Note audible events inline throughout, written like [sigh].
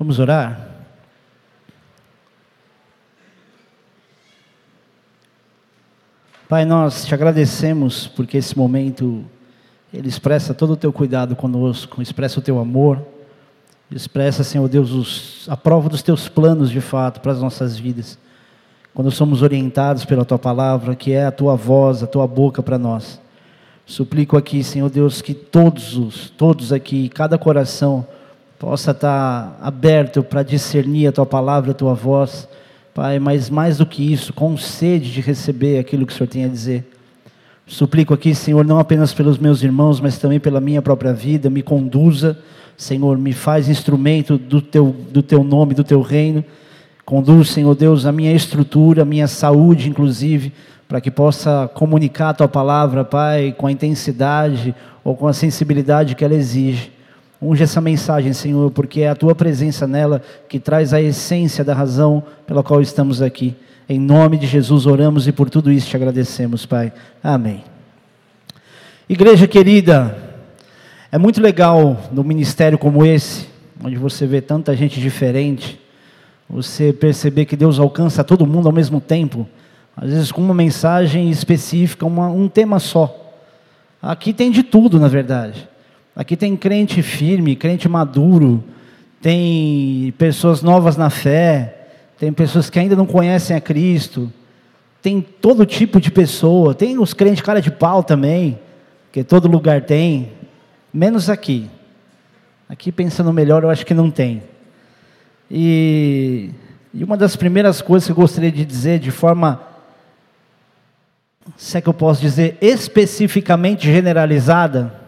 Vamos orar? Pai, nós te agradecemos porque esse momento ele expressa todo o teu cuidado conosco, expressa o teu amor, expressa, Senhor Deus, os, a prova dos teus planos de fato para as nossas vidas. Quando somos orientados pela tua palavra, que é a tua voz, a tua boca para nós. Suplico aqui, Senhor Deus, que todos os, todos aqui, cada coração possa estar aberto para discernir a tua palavra, a tua voz Pai, mas mais do que isso, com sede de receber aquilo que o Senhor tem a dizer. Suplico aqui, Senhor, não apenas pelos meus irmãos, mas também pela minha própria vida, me conduza, Senhor, me faz instrumento do teu, do teu nome, do teu reino. Conduz, Senhor Deus, a minha estrutura, a minha saúde, inclusive, para que possa comunicar a tua palavra, Pai, com a intensidade ou com a sensibilidade que ela exige. Unge essa mensagem, Senhor, porque é a tua presença nela que traz a essência da razão pela qual estamos aqui. Em nome de Jesus oramos e por tudo isso te agradecemos, Pai. Amém. Igreja querida, é muito legal no ministério como esse, onde você vê tanta gente diferente, você perceber que Deus alcança todo mundo ao mesmo tempo, às vezes com uma mensagem específica, uma, um tema só. Aqui tem de tudo, na verdade. Aqui tem crente firme, crente maduro, tem pessoas novas na fé, tem pessoas que ainda não conhecem a Cristo, tem todo tipo de pessoa, tem os crentes cara de pau também, que todo lugar tem, menos aqui. Aqui pensando melhor, eu acho que não tem. E, e uma das primeiras coisas que eu gostaria de dizer de forma, se é que eu posso dizer, especificamente generalizada,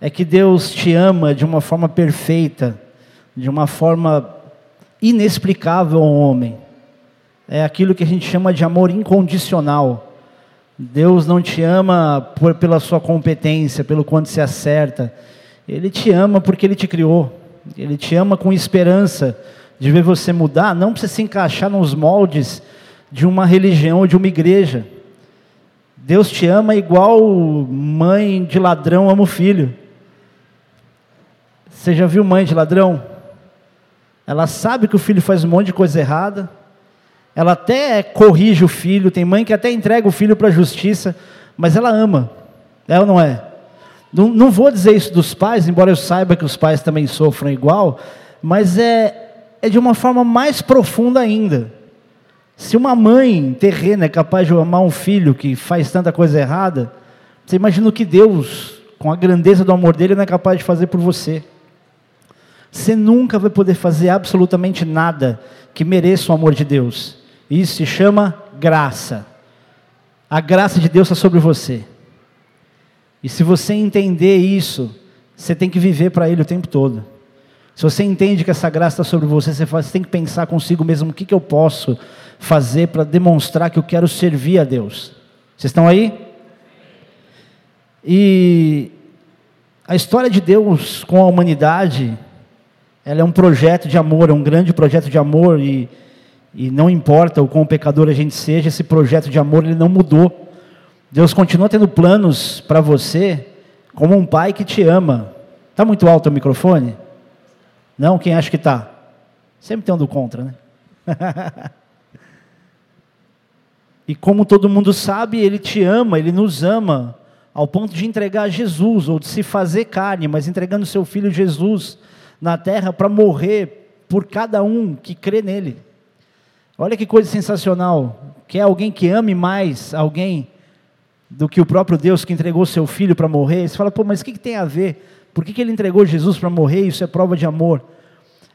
é que Deus te ama de uma forma perfeita, de uma forma inexplicável ao homem. É aquilo que a gente chama de amor incondicional. Deus não te ama por, pela sua competência, pelo quanto se acerta. Ele te ama porque Ele te criou. Ele te ama com esperança de ver você mudar, não para se encaixar nos moldes de uma religião ou de uma igreja. Deus te ama igual mãe de ladrão ama o filho. Você já viu mãe de ladrão? Ela sabe que o filho faz um monte de coisa errada. Ela até corrige o filho. Tem mãe que até entrega o filho para a justiça, mas ela ama. É ou não é? Não, não vou dizer isso dos pais, embora eu saiba que os pais também sofram igual, mas é, é de uma forma mais profunda ainda. Se uma mãe terrena é capaz de amar um filho que faz tanta coisa errada, você imagina o que Deus, com a grandeza do amor dele, não é capaz de fazer por você. Você nunca vai poder fazer absolutamente nada que mereça o amor de Deus. Isso se chama graça. A graça de Deus está sobre você. E se você entender isso, você tem que viver para Ele o tempo todo. Se você entende que essa graça está sobre você, você, tem que pensar consigo mesmo: o que, que eu posso fazer para demonstrar que eu quero servir a Deus? Vocês estão aí? E a história de Deus com a humanidade ela é um projeto de amor, é um grande projeto de amor e, e não importa o quão pecador a gente seja, esse projeto de amor ele não mudou. Deus continua tendo planos para você, como um pai que te ama. Está muito alto o microfone? Não? Quem acha que está? Sempre tem um do contra, né? [laughs] e como todo mundo sabe, Ele te ama, Ele nos ama, ao ponto de entregar Jesus, ou de se fazer carne, mas entregando seu Filho Jesus na terra para morrer por cada um que crê nele. Olha que coisa sensacional. Quer alguém que ame mais alguém do que o próprio Deus que entregou seu filho para morrer? Você fala, pô, mas o que, que tem a ver? Por que, que ele entregou Jesus para morrer? Isso é prova de amor.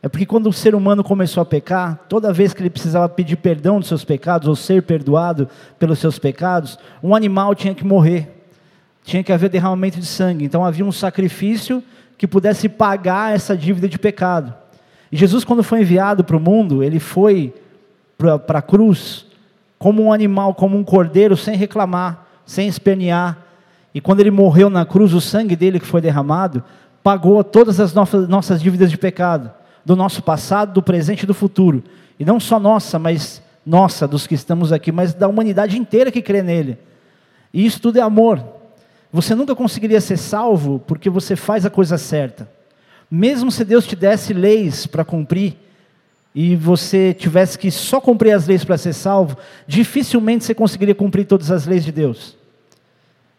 É porque quando o ser humano começou a pecar, toda vez que ele precisava pedir perdão dos seus pecados, ou ser perdoado pelos seus pecados, um animal tinha que morrer. Tinha que haver derramamento de sangue. Então havia um sacrifício que pudesse pagar essa dívida de pecado. E Jesus, quando foi enviado para o mundo, ele foi para a cruz como um animal, como um cordeiro, sem reclamar, sem espernear. E quando ele morreu na cruz, o sangue dele que foi derramado pagou todas as nossas dívidas de pecado, do nosso passado, do presente e do futuro. E não só nossa, mas nossa, dos que estamos aqui, mas da humanidade inteira que crê nele. E isso tudo é amor. Você nunca conseguiria ser salvo porque você faz a coisa certa. Mesmo se Deus te desse leis para cumprir, e você tivesse que só cumprir as leis para ser salvo, dificilmente você conseguiria cumprir todas as leis de Deus.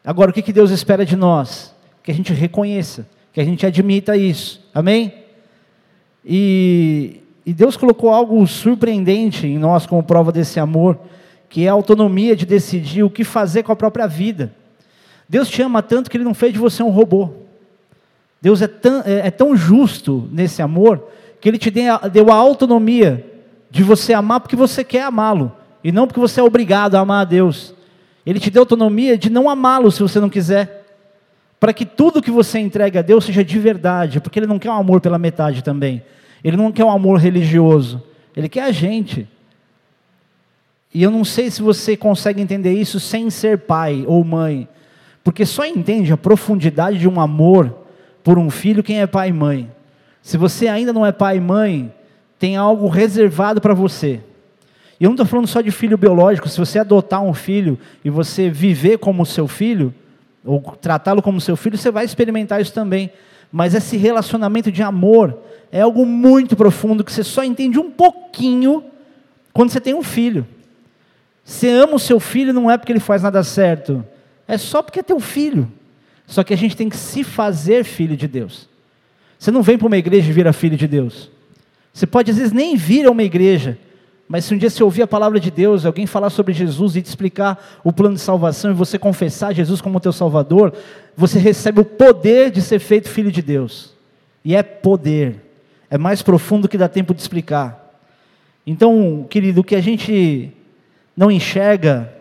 Agora, o que Deus espera de nós? Que a gente reconheça, que a gente admita isso. Amém? E, e Deus colocou algo surpreendente em nós como prova desse amor, que é a autonomia de decidir o que fazer com a própria vida. Deus te ama tanto que Ele não fez de você um robô. Deus é tão, é, é tão justo nesse amor que Ele te deu a autonomia de você amar porque você quer amá-lo, e não porque você é obrigado a amar a Deus. Ele te deu autonomia de não amá-lo se você não quiser, para que tudo que você entregue a Deus seja de verdade, porque Ele não quer um amor pela metade também, Ele não quer um amor religioso, Ele quer a gente. E eu não sei se você consegue entender isso sem ser pai ou mãe, porque só entende a profundidade de um amor por um filho quem é pai e mãe. Se você ainda não é pai e mãe, tem algo reservado para você. E eu não estou falando só de filho biológico, se você adotar um filho e você viver como seu filho, ou tratá-lo como seu filho, você vai experimentar isso também. Mas esse relacionamento de amor é algo muito profundo que você só entende um pouquinho quando você tem um filho. Você ama o seu filho não é porque ele faz nada certo, é só porque é teu filho. Só que a gente tem que se fazer filho de Deus. Você não vem para uma igreja e vira filho de Deus. Você pode às vezes nem vir a uma igreja, mas se um dia você ouvir a palavra de Deus, alguém falar sobre Jesus e te explicar o plano de salvação e você confessar Jesus como teu Salvador, você recebe o poder de ser feito filho de Deus. E é poder. É mais profundo que dá tempo de explicar. Então, querido, o que a gente não enxerga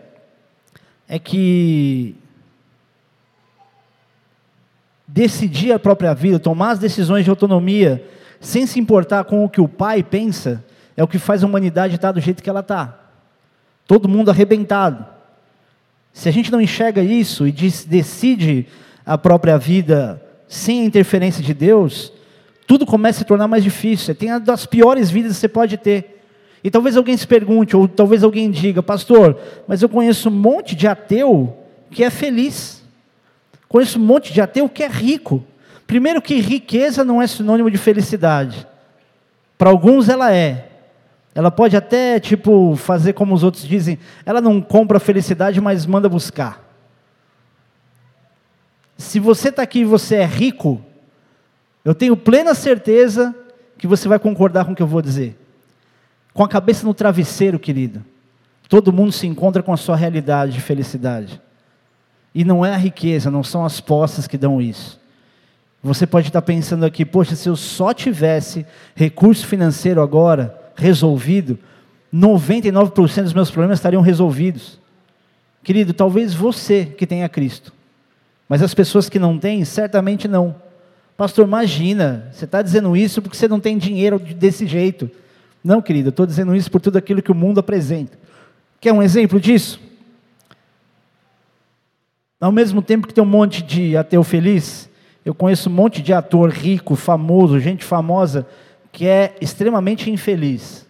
é que decidir a própria vida, tomar as decisões de autonomia, sem se importar com o que o pai pensa, é o que faz a humanidade estar do jeito que ela está. Todo mundo arrebentado. Se a gente não enxerga isso e decide a própria vida sem a interferência de Deus, tudo começa a se tornar mais difícil. Tem uma das piores vidas que você pode ter. E talvez alguém se pergunte, ou talvez alguém diga, pastor, mas eu conheço um monte de ateu que é feliz. Conheço um monte de ateu que é rico. Primeiro que riqueza não é sinônimo de felicidade. Para alguns ela é. Ela pode até, tipo, fazer como os outros dizem, ela não compra felicidade, mas manda buscar. Se você está aqui e você é rico, eu tenho plena certeza que você vai concordar com o que eu vou dizer. Com a cabeça no travesseiro, querido. Todo mundo se encontra com a sua realidade de felicidade. E não é a riqueza, não são as posses que dão isso. Você pode estar pensando aqui, poxa, se eu só tivesse recurso financeiro agora resolvido, 99% dos meus problemas estariam resolvidos. Querido, talvez você que tenha Cristo, mas as pessoas que não têm, certamente não. Pastor, imagina, você está dizendo isso porque você não tem dinheiro desse jeito. Não, querido, eu estou dizendo isso por tudo aquilo que o mundo apresenta. Quer um exemplo disso? Ao mesmo tempo que tem um monte de ateu feliz, eu conheço um monte de ator rico, famoso, gente famosa, que é extremamente infeliz.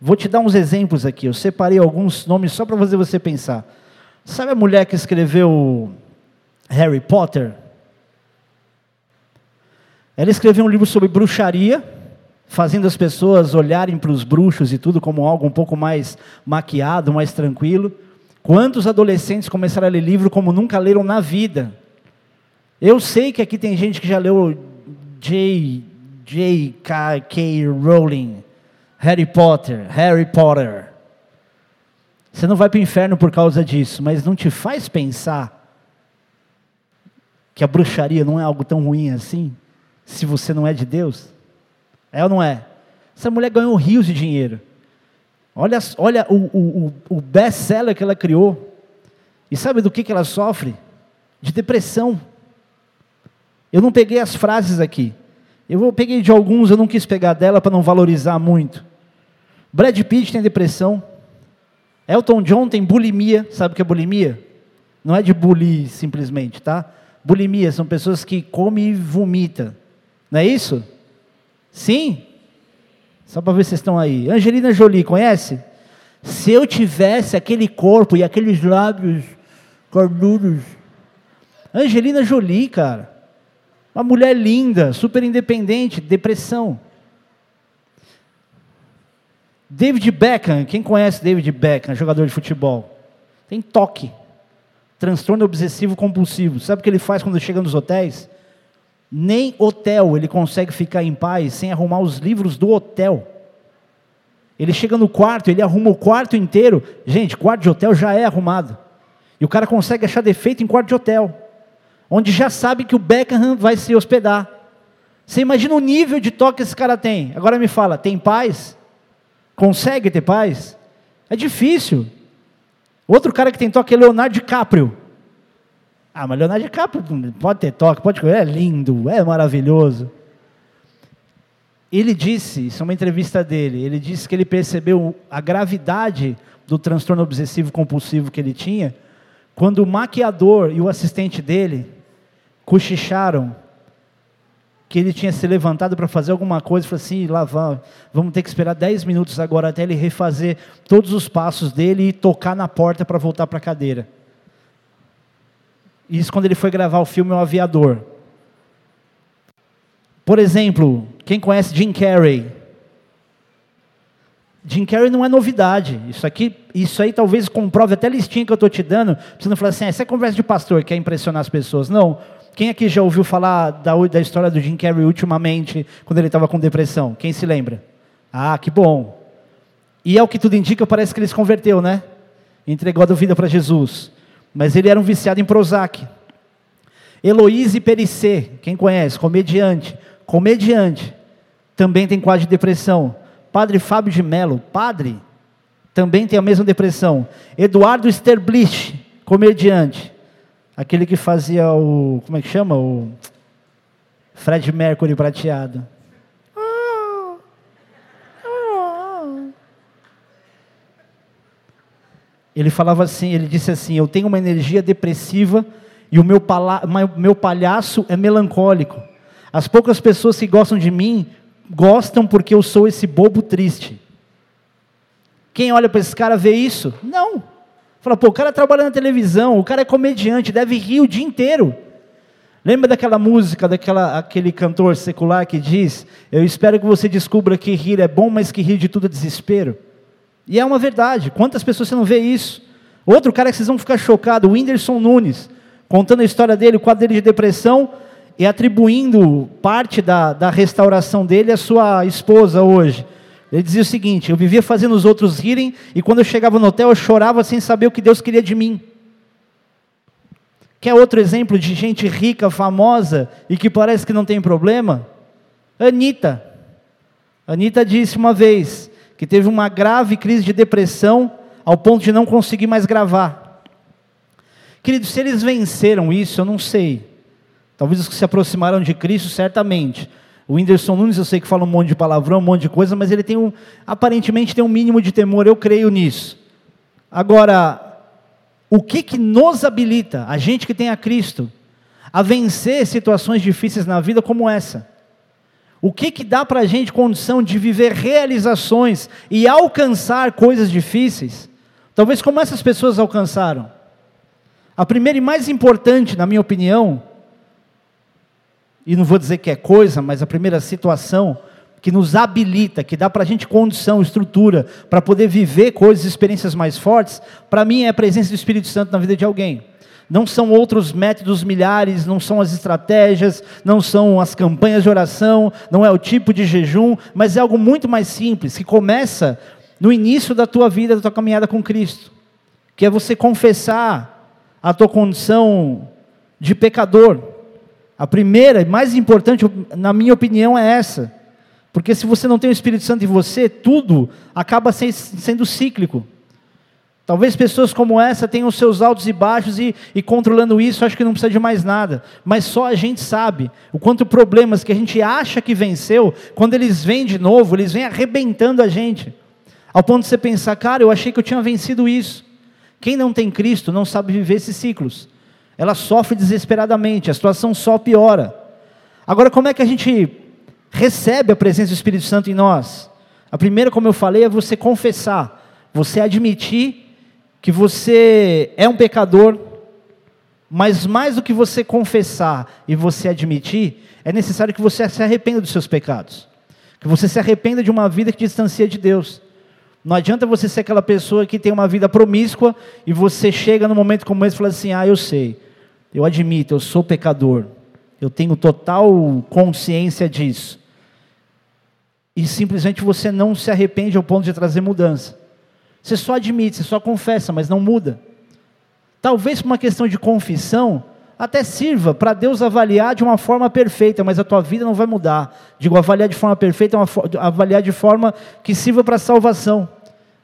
Vou te dar uns exemplos aqui. Eu separei alguns nomes só para fazer você pensar. Sabe a mulher que escreveu Harry Potter? Ela escreveu um livro sobre bruxaria, fazendo as pessoas olharem para os bruxos e tudo como algo um pouco mais maquiado, mais tranquilo. Quantos adolescentes começaram a ler livro como nunca leram na vida? Eu sei que aqui tem gente que já leu J. J. K. K. Rowling, Harry Potter, Harry Potter. Você não vai para o inferno por causa disso, mas não te faz pensar que a bruxaria não é algo tão ruim assim, se você não é de Deus? É ou não é? Essa mulher ganhou rios de dinheiro. Olha, olha o, o, o best-seller que ela criou. E sabe do que, que ela sofre? De depressão. Eu não peguei as frases aqui. Eu peguei de alguns, eu não quis pegar dela para não valorizar muito. Brad Pitt tem depressão. Elton John tem bulimia. Sabe o que é bulimia? Não é de bulir simplesmente, tá? Bulimia são pessoas que comem e vomitam. Não é isso? Sim? Só para ver se vocês estão aí. Angelina Jolie, conhece? Se eu tivesse aquele corpo e aqueles lábios carnudos. Angelina Jolie, cara. Uma mulher linda, super independente, depressão. David Beckham, quem conhece David Beckham, jogador de futebol? Tem toque, transtorno obsessivo compulsivo. Sabe o que ele faz quando chega nos hotéis? Nem hotel ele consegue ficar em paz sem arrumar os livros do hotel. Ele chega no quarto, ele arruma o quarto inteiro. Gente, quarto de hotel já é arrumado. E o cara consegue achar defeito em quarto de hotel, onde já sabe que o Beckham vai se hospedar. Você imagina o nível de toque que esse cara tem. Agora me fala, tem paz? Consegue ter paz? É difícil. Outro cara que tem toque é Leonardo DiCaprio. Ah, mas Leonardo DiCaprio pode ter toque, pode é lindo, é maravilhoso. Ele disse, isso é uma entrevista dele, ele disse que ele percebeu a gravidade do transtorno obsessivo compulsivo que ele tinha quando o maquiador e o assistente dele cochicharam que ele tinha se levantado para fazer alguma coisa, falou assim, lá vamos ter que esperar 10 minutos agora até ele refazer todos os passos dele e tocar na porta para voltar para a cadeira. Isso quando ele foi gravar o filme O Aviador. Por exemplo, quem conhece Jim Carrey? Jim Carrey não é novidade. Isso aqui, isso aí talvez comprove até a listinha que eu estou te dando. Você não falar assim, ah, essa é conversa de pastor, quer impressionar as pessoas. Não. Quem aqui já ouviu falar da, da história do Jim Carrey ultimamente, quando ele estava com depressão? Quem se lembra? Ah, que bom. E é o que tudo indica, parece que ele se converteu, né? Entregou a vida para Jesus. Mas ele era um viciado em Prozac. Heloíse Perissé, quem conhece? Comediante. Comediante. Também tem quadro de depressão. Padre Fábio de Mello, padre, também tem a mesma depressão. Eduardo Sterblich, comediante. Aquele que fazia o. Como é que chama? O. Fred Mercury prateado. Ele falava assim, ele disse assim: Eu tenho uma energia depressiva e o meu, pala, meu palhaço é melancólico. As poucas pessoas que gostam de mim gostam porque eu sou esse bobo triste. Quem olha para esse cara vê isso? Não. Fala, pô, o cara trabalha na televisão, o cara é comediante, deve rir o dia inteiro. Lembra daquela música, daquela aquele cantor secular que diz: Eu espero que você descubra que rir é bom, mas que rir de tudo é desespero. E é uma verdade. Quantas pessoas você não vê isso? Outro cara que vocês vão ficar chocados, o Whindersson Nunes, contando a história dele, o quadro dele de depressão, e atribuindo parte da, da restauração dele à sua esposa hoje. Ele dizia o seguinte: Eu vivia fazendo os outros rirem, e quando eu chegava no hotel eu chorava sem saber o que Deus queria de mim. Quer outro exemplo de gente rica, famosa e que parece que não tem problema? Anitta. Anitta disse uma vez que teve uma grave crise de depressão ao ponto de não conseguir mais gravar. Queridos, se eles venceram isso, eu não sei. Talvez os que se aproximaram de Cristo, certamente. O Whindersson Nunes, eu sei que fala um monte de palavrão, um monte de coisa, mas ele tem um, aparentemente tem um mínimo de temor, eu creio nisso. Agora, o que que nos habilita, a gente que tem a Cristo, a vencer situações difíceis na vida como essa? O que que dá para a gente condição de viver realizações e alcançar coisas difíceis? Talvez como essas pessoas alcançaram. A primeira e mais importante, na minha opinião, e não vou dizer que é coisa, mas a primeira situação que nos habilita, que dá para a gente condição, estrutura, para poder viver coisas, experiências mais fortes, para mim é a presença do Espírito Santo na vida de alguém. Não são outros métodos milhares, não são as estratégias, não são as campanhas de oração, não é o tipo de jejum, mas é algo muito mais simples, que começa no início da tua vida, da tua caminhada com Cristo, que é você confessar a tua condição de pecador, a primeira e mais importante, na minha opinião, é essa. Porque se você não tem o Espírito Santo em você, tudo acaba sendo cíclico. Talvez pessoas como essa tenham seus altos e baixos e, e, controlando isso, acho que não precisa de mais nada. Mas só a gente sabe o quanto problemas que a gente acha que venceu, quando eles vêm de novo, eles vêm arrebentando a gente. Ao ponto de você pensar, cara, eu achei que eu tinha vencido isso. Quem não tem Cristo não sabe viver esses ciclos ela sofre desesperadamente, a situação só piora. Agora, como é que a gente recebe a presença do Espírito Santo em nós? A primeira, como eu falei, é você confessar, você admitir que você é um pecador, Mas mais do que você confessar e você admitir, é necessário que você se arrependa dos seus pecados. Que você se arrependa de uma vida que distancia de Deus. Não adianta você ser aquela pessoa que tem uma vida promíscua e você chega num momento como esse e fala assim: Ah, eu sei, eu admito, eu sou pecador, eu tenho total consciência disso. E simplesmente você não se arrepende ao ponto de trazer mudança. Você só admite, você só confessa, mas não muda. Talvez por uma questão de confissão, até sirva para Deus avaliar de uma forma perfeita, mas a tua vida não vai mudar. Digo, avaliar de forma perfeita, é avaliar de forma que sirva para salvação.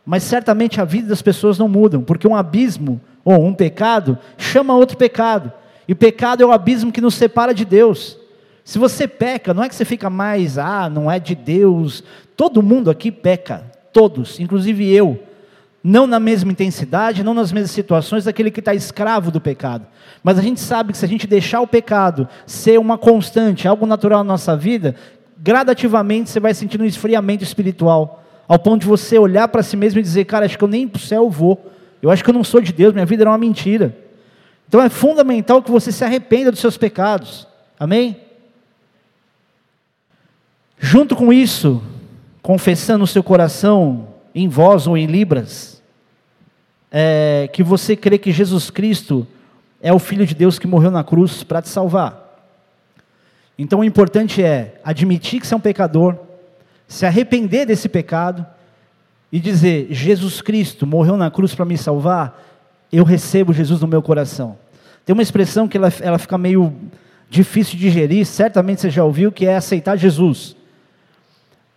Mas certamente a vida das pessoas não mudam, porque um abismo ou um pecado chama outro pecado. E o pecado é o abismo que nos separa de Deus. Se você peca, não é que você fica mais, ah, não é de Deus. Todo mundo aqui peca, todos, inclusive eu não na mesma intensidade, não nas mesmas situações daquele que está escravo do pecado. Mas a gente sabe que se a gente deixar o pecado ser uma constante, algo natural na nossa vida, gradativamente você vai sentindo um esfriamento espiritual, ao ponto de você olhar para si mesmo e dizer, cara, acho que eu nem para o céu vou, eu acho que eu não sou de Deus, minha vida era uma mentira. Então é fundamental que você se arrependa dos seus pecados, amém? Junto com isso, confessando o seu coração em voz ou em libras, é, que você crê que Jesus Cristo é o Filho de Deus que morreu na cruz para te salvar. Então o importante é admitir que você é um pecador, se arrepender desse pecado e dizer: Jesus Cristo morreu na cruz para me salvar, eu recebo Jesus no meu coração. Tem uma expressão que ela, ela fica meio difícil de digerir, certamente você já ouviu, que é aceitar Jesus.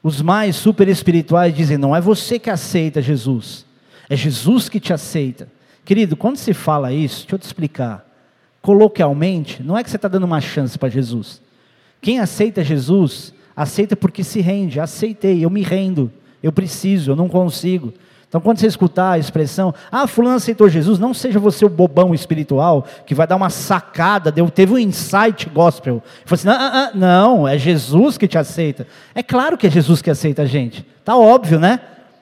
Os mais super espirituais dizem: não é você que aceita Jesus, é Jesus que te aceita. Querido, quando se fala isso, deixa eu te explicar. Coloquialmente, não é que você está dando uma chance para Jesus. Quem aceita Jesus, aceita porque se rende. Aceitei, eu me rendo. Eu preciso, eu não consigo. Então, quando você escutar a expressão, ah, fulano aceitou Jesus, não seja você o bobão espiritual que vai dar uma sacada, deu, teve um insight gospel. Falou assim, ah, ah, não, é Jesus que te aceita. É claro que é Jesus que aceita a gente. Tá óbvio, né?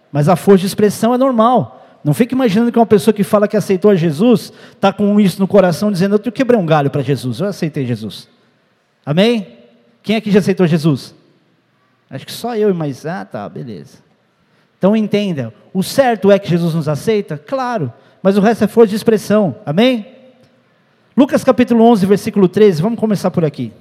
Mas a força de expressão é normal. Não fique imaginando que uma pessoa que fala que aceitou Jesus está com isso no coração dizendo: Eu quebrei um galho para Jesus, eu aceitei Jesus. Amém? Quem aqui já aceitou Jesus? Acho que só eu, mas ah, tá, beleza. Então entenda: o certo é que Jesus nos aceita? Claro, mas o resto é força de expressão. Amém? Lucas capítulo 11, versículo 13, vamos começar por aqui.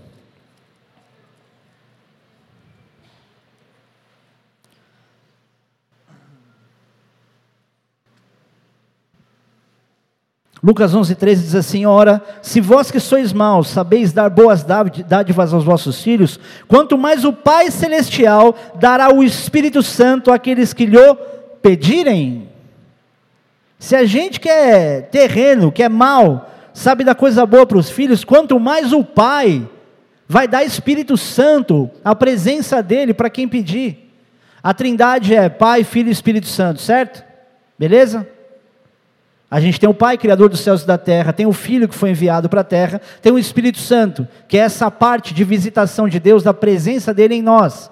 Lucas 11, 13 diz assim: Ora, se vós que sois maus sabeis dar boas dádivas aos vossos filhos, quanto mais o Pai Celestial dará o Espírito Santo àqueles que lhe pedirem. Se a gente que é terreno, que é mal, sabe dar coisa boa para os filhos, quanto mais o Pai vai dar Espírito Santo, a presença dele para quem pedir. A trindade é Pai, Filho e Espírito Santo, certo? Beleza? A gente tem o Pai, Criador dos céus e da terra, tem o Filho que foi enviado para a terra, tem o Espírito Santo, que é essa parte de visitação de Deus, da presença dele em nós.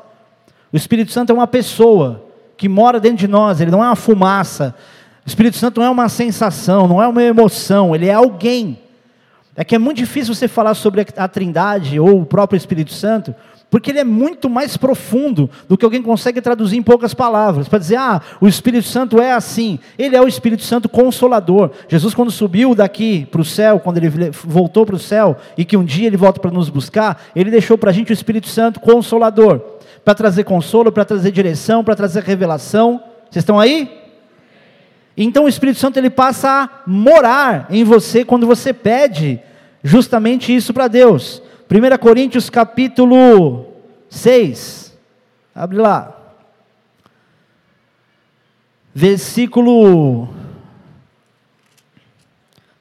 O Espírito Santo é uma pessoa que mora dentro de nós, ele não é uma fumaça. O Espírito Santo não é uma sensação, não é uma emoção, ele é alguém. É que é muito difícil você falar sobre a Trindade ou o próprio Espírito Santo, porque ele é muito mais profundo do que alguém consegue traduzir em poucas palavras. Para dizer, ah, o Espírito Santo é assim. Ele é o Espírito Santo consolador. Jesus, quando subiu daqui para o céu, quando ele voltou para o céu, e que um dia ele volta para nos buscar, ele deixou para a gente o Espírito Santo consolador para trazer consolo, para trazer direção, para trazer revelação. Vocês estão aí? Então o Espírito Santo ele passa a morar em você quando você pede justamente isso para Deus. 1 Coríntios capítulo 6. Abre lá. Versículo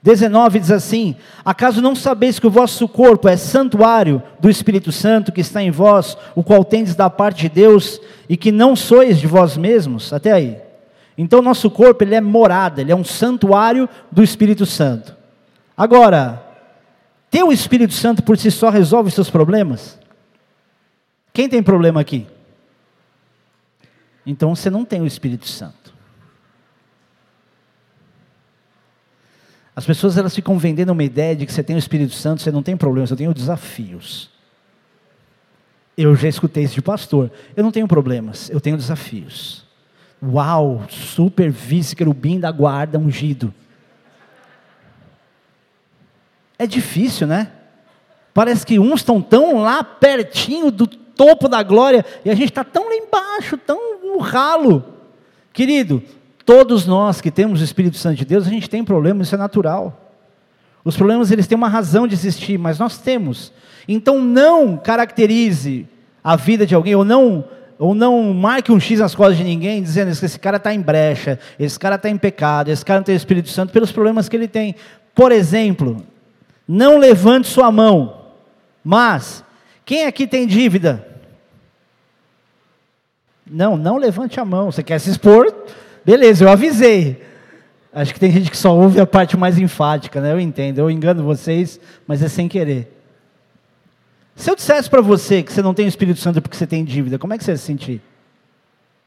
19 diz assim: Acaso não sabeis que o vosso corpo é santuário do Espírito Santo que está em vós, o qual tendes da parte de Deus, e que não sois de vós mesmos? Até aí. Então, nosso corpo ele é morada, ele é um santuário do Espírito Santo. Agora, ter o Espírito Santo por si só resolve os seus problemas? Quem tem problema aqui? Então você não tem o Espírito Santo. As pessoas elas ficam vendendo uma ideia de que você tem o Espírito Santo, você não tem problemas, eu tenho desafios. Eu já escutei isso de pastor. Eu não tenho problemas, eu tenho desafios. Uau, super vice querubim da guarda ungido. É difícil, né? Parece que uns estão tão lá pertinho do topo da glória e a gente está tão lá embaixo, tão no ralo. Querido, todos nós que temos o Espírito Santo de Deus, a gente tem problemas, isso é natural. Os problemas eles têm uma razão de existir, mas nós temos. Então não caracterize a vida de alguém ou não ou não marque um X nas costas de ninguém dizendo que esse cara está em brecha, esse cara está em pecado, esse cara não tem Espírito Santo pelos problemas que ele tem. Por exemplo, não levante sua mão, mas quem aqui tem dívida? Não, não levante a mão. Você quer se expor? Beleza, eu avisei. Acho que tem gente que só ouve a parte mais enfática, né? Eu entendo, eu engano vocês, mas é sem querer. Se eu dissesse para você que você não tem o Espírito Santo porque você tem dívida, como é que você ia se sentir?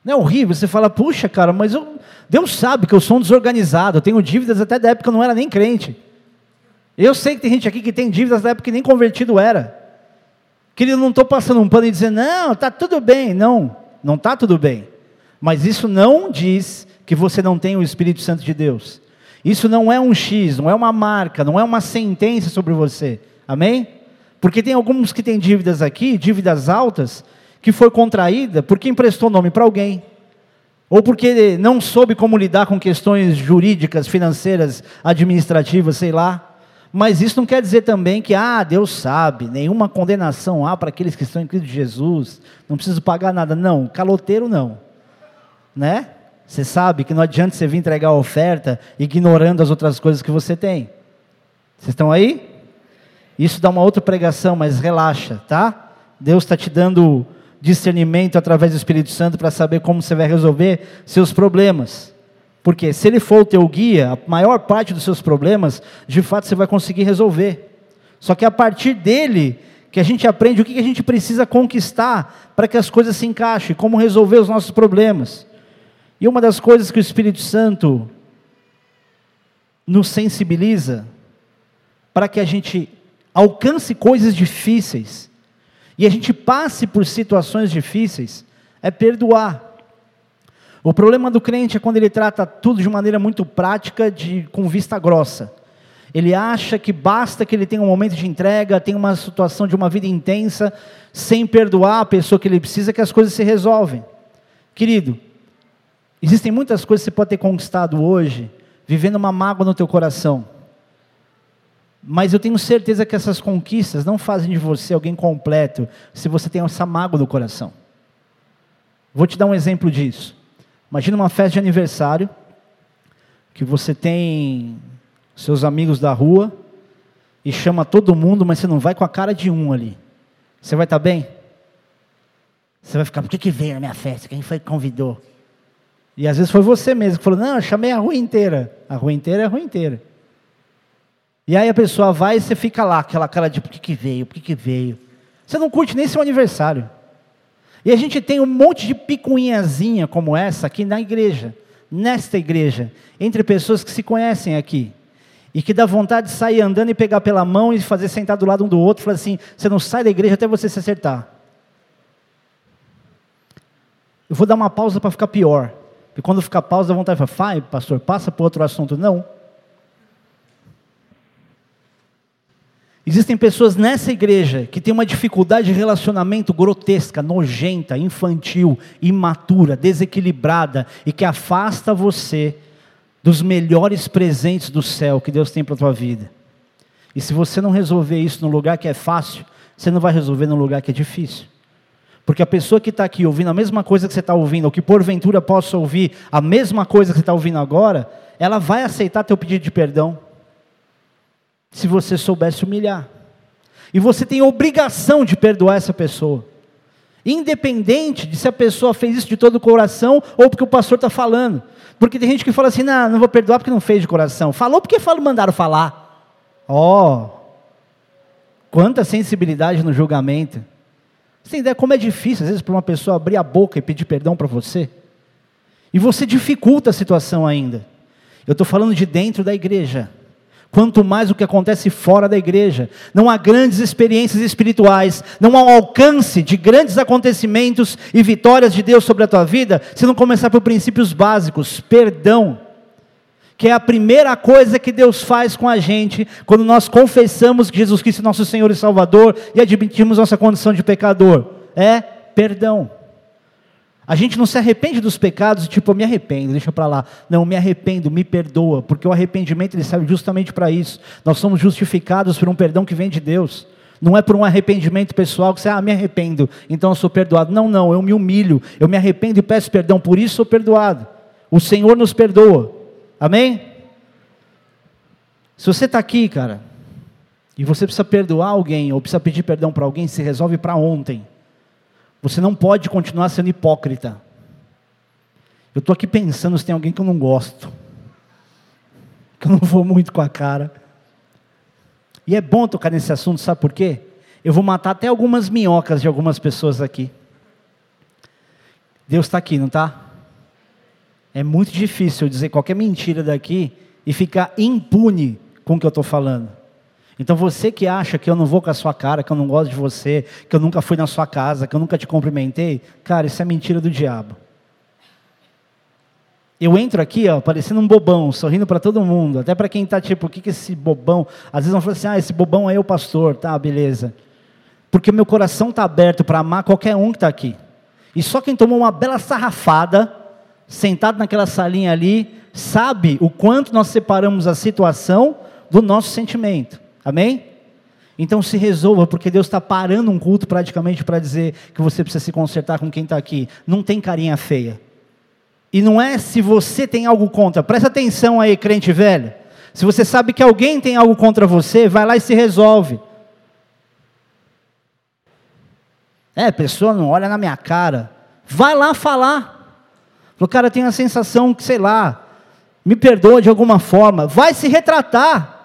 Não é horrível? Você fala, puxa, cara, mas eu, Deus sabe que eu sou um desorganizado, eu tenho dívidas até da época que eu não era nem crente. Eu sei que tem gente aqui que tem dívidas da época que nem convertido era. Querido, não estou passando um pano e dizendo, não, está tudo bem. Não, não está tudo bem. Mas isso não diz que você não tem o Espírito Santo de Deus. Isso não é um X, não é uma marca, não é uma sentença sobre você. Amém? Porque tem alguns que têm dívidas aqui, dívidas altas, que foi contraída porque emprestou nome para alguém. Ou porque não soube como lidar com questões jurídicas, financeiras, administrativas, sei lá. Mas isso não quer dizer também que, ah, Deus sabe, nenhuma condenação há para aqueles que estão em Cristo Jesus, não preciso pagar nada. Não, caloteiro não. Né? Você sabe que não adianta você vir entregar a oferta ignorando as outras coisas que você tem. Vocês estão aí? Isso dá uma outra pregação, mas relaxa, tá? Deus está te dando discernimento através do Espírito Santo para saber como você vai resolver seus problemas. Porque se ele for o teu guia, a maior parte dos seus problemas, de fato você vai conseguir resolver. Só que é a partir dele que a gente aprende o que a gente precisa conquistar para que as coisas se encaixem, como resolver os nossos problemas. E uma das coisas que o Espírito Santo nos sensibiliza para que a gente alcance coisas difíceis e a gente passe por situações difíceis é perdoar. O problema do crente é quando ele trata tudo de maneira muito prática, de, com vista grossa. Ele acha que basta que ele tenha um momento de entrega, tenha uma situação de uma vida intensa, sem perdoar a pessoa que ele precisa, que as coisas se resolvem. Querido, existem muitas coisas que você pode ter conquistado hoje, vivendo uma mágoa no teu coração. Mas eu tenho certeza que essas conquistas não fazem de você alguém completo, se você tem essa mágoa no coração. Vou te dar um exemplo disso. Imagina uma festa de aniversário, que você tem seus amigos da rua e chama todo mundo, mas você não vai com a cara de um ali. Você vai estar tá bem? Você vai ficar, por que, que veio na minha festa? Quem foi que convidou? E às vezes foi você mesmo que falou, não, eu chamei a rua inteira. A rua inteira é a rua inteira. E aí a pessoa vai e você fica lá, aquela cara de por que, que veio, por que, que veio. Você não curte nem seu aniversário. E a gente tem um monte de picuinhazinha como essa aqui na igreja, nesta igreja, entre pessoas que se conhecem aqui. E que dá vontade de sair andando e pegar pela mão e fazer sentar do lado um do outro, falar assim: você não sai da igreja até você se acertar. Eu vou dar uma pausa para ficar pior. E quando ficar pausa, dá vontade de falar: vai, pastor, passa para outro assunto. Não. Existem pessoas nessa igreja que têm uma dificuldade de relacionamento grotesca, nojenta, infantil, imatura, desequilibrada e que afasta você dos melhores presentes do céu que Deus tem para a tua vida. E se você não resolver isso no lugar que é fácil, você não vai resolver no lugar que é difícil. Porque a pessoa que está aqui ouvindo a mesma coisa que você está ouvindo, ou que porventura possa ouvir a mesma coisa que você está ouvindo agora, ela vai aceitar teu pedido de perdão se você soubesse humilhar. E você tem obrigação de perdoar essa pessoa. Independente de se a pessoa fez isso de todo o coração ou porque o pastor está falando. Porque tem gente que fala assim, não, não vou perdoar porque não fez de coração. Falou porque mandaram falar. Ó, oh, quanta sensibilidade no julgamento. Você tem ideia como é difícil, às vezes, para uma pessoa abrir a boca e pedir perdão para você? E você dificulta a situação ainda. Eu estou falando de dentro da igreja. Quanto mais o que acontece fora da igreja. Não há grandes experiências espirituais, não há um alcance de grandes acontecimentos e vitórias de Deus sobre a tua vida se não começar por princípios básicos: perdão que é a primeira coisa que Deus faz com a gente quando nós confessamos que Jesus Cristo é nosso Senhor e Salvador e admitimos nossa condição de pecador, é perdão. A gente não se arrepende dos pecados, tipo, eu me arrependo, deixa para lá. Não, me arrependo, me perdoa, porque o arrependimento ele serve justamente para isso. Nós somos justificados por um perdão que vem de Deus. Não é por um arrependimento pessoal que você, ah, me arrependo, então eu sou perdoado. Não, não, eu me humilho, eu me arrependo e peço perdão, por isso sou perdoado. O Senhor nos perdoa. Amém? Se você está aqui, cara, e você precisa perdoar alguém, ou precisa pedir perdão para alguém, se resolve para ontem. Você não pode continuar sendo hipócrita. Eu estou aqui pensando se tem alguém que eu não gosto, que eu não vou muito com a cara. E é bom tocar nesse assunto, sabe por quê? Eu vou matar até algumas minhocas de algumas pessoas aqui. Deus está aqui, não está? É muito difícil dizer qualquer mentira daqui e ficar impune com o que eu estou falando. Então você que acha que eu não vou com a sua cara, que eu não gosto de você, que eu nunca fui na sua casa, que eu nunca te cumprimentei, cara, isso é mentira do diabo. Eu entro aqui, ó, parecendo um bobão, sorrindo para todo mundo, até para quem está tipo, o que, que é esse bobão? Às vezes vão falar assim, ah, esse bobão é o pastor, tá, beleza. Porque meu coração está aberto para amar qualquer um que está aqui. E só quem tomou uma bela sarrafada sentado naquela salinha ali, sabe o quanto nós separamos a situação do nosso sentimento. Amém? Então se resolva, porque Deus está parando um culto praticamente para dizer que você precisa se consertar com quem está aqui. Não tem carinha feia. E não é se você tem algo contra. Presta atenção aí, crente velho. Se você sabe que alguém tem algo contra você, vai lá e se resolve. É, a pessoa não olha na minha cara. Vai lá falar. O cara tem a sensação que, sei lá, me perdoa de alguma forma. Vai se retratar.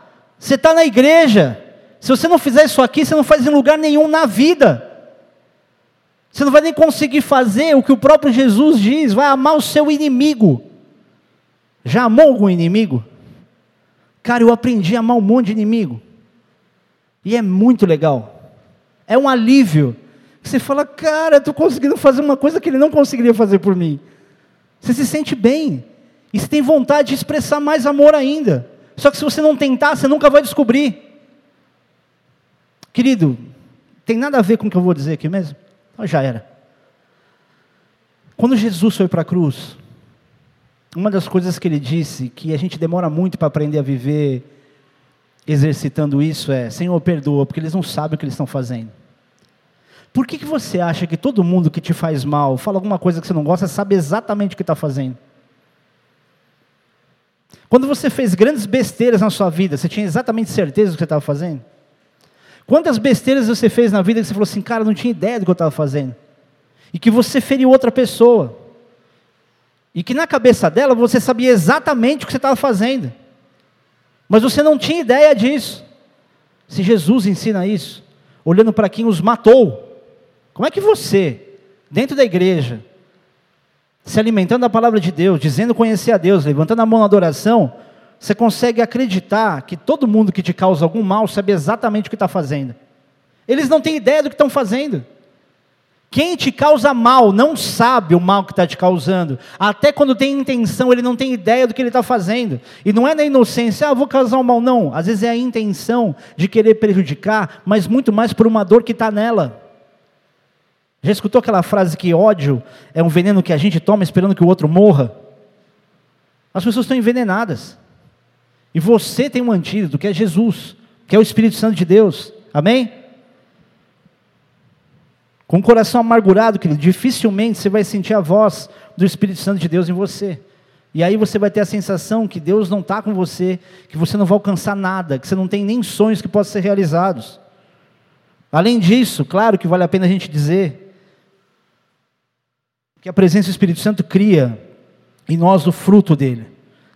Você está na igreja. Se você não fizer isso aqui, você não faz em lugar nenhum na vida. Você não vai nem conseguir fazer o que o próprio Jesus diz, vai amar o seu inimigo. Já amou algum inimigo? Cara, eu aprendi a amar um monte de inimigo. E é muito legal. É um alívio. Você fala, cara, estou conseguindo fazer uma coisa que ele não conseguiria fazer por mim. Você se sente bem. E você tem vontade de expressar mais amor ainda. Só que se você não tentar, você nunca vai descobrir. Querido, tem nada a ver com o que eu vou dizer aqui mesmo? Então já era. Quando Jesus foi para a cruz, uma das coisas que ele disse, que a gente demora muito para aprender a viver exercitando isso, é: Senhor, perdoa, porque eles não sabem o que eles estão fazendo. Por que, que você acha que todo mundo que te faz mal, fala alguma coisa que você não gosta, sabe exatamente o que está fazendo? Quando você fez grandes besteiras na sua vida, você tinha exatamente certeza do que você estava fazendo? Quantas besteiras você fez na vida que você falou assim, cara, não tinha ideia do que eu estava fazendo? E que você feriu outra pessoa. E que na cabeça dela você sabia exatamente o que você estava fazendo. Mas você não tinha ideia disso. Se Jesus ensina isso, olhando para quem os matou, como é que você, dentro da igreja, se alimentando da palavra de Deus, dizendo conhecer a Deus, levantando a mão na adoração, você consegue acreditar que todo mundo que te causa algum mal sabe exatamente o que está fazendo? Eles não têm ideia do que estão fazendo. Quem te causa mal não sabe o mal que está te causando. Até quando tem intenção, ele não tem ideia do que ele está fazendo. E não é na inocência, ah, vou causar um mal. Não. Às vezes é a intenção de querer prejudicar, mas muito mais por uma dor que está nela. Já escutou aquela frase que ódio é um veneno que a gente toma esperando que o outro morra? As pessoas estão envenenadas. E você tem um antídoto, que é Jesus, que é o Espírito Santo de Deus. Amém? Com o coração amargurado, querido, dificilmente você vai sentir a voz do Espírito Santo de Deus em você. E aí você vai ter a sensação que Deus não está com você, que você não vai alcançar nada, que você não tem nem sonhos que possam ser realizados. Além disso, claro que vale a pena a gente dizer que a presença do Espírito Santo cria em nós o fruto dele.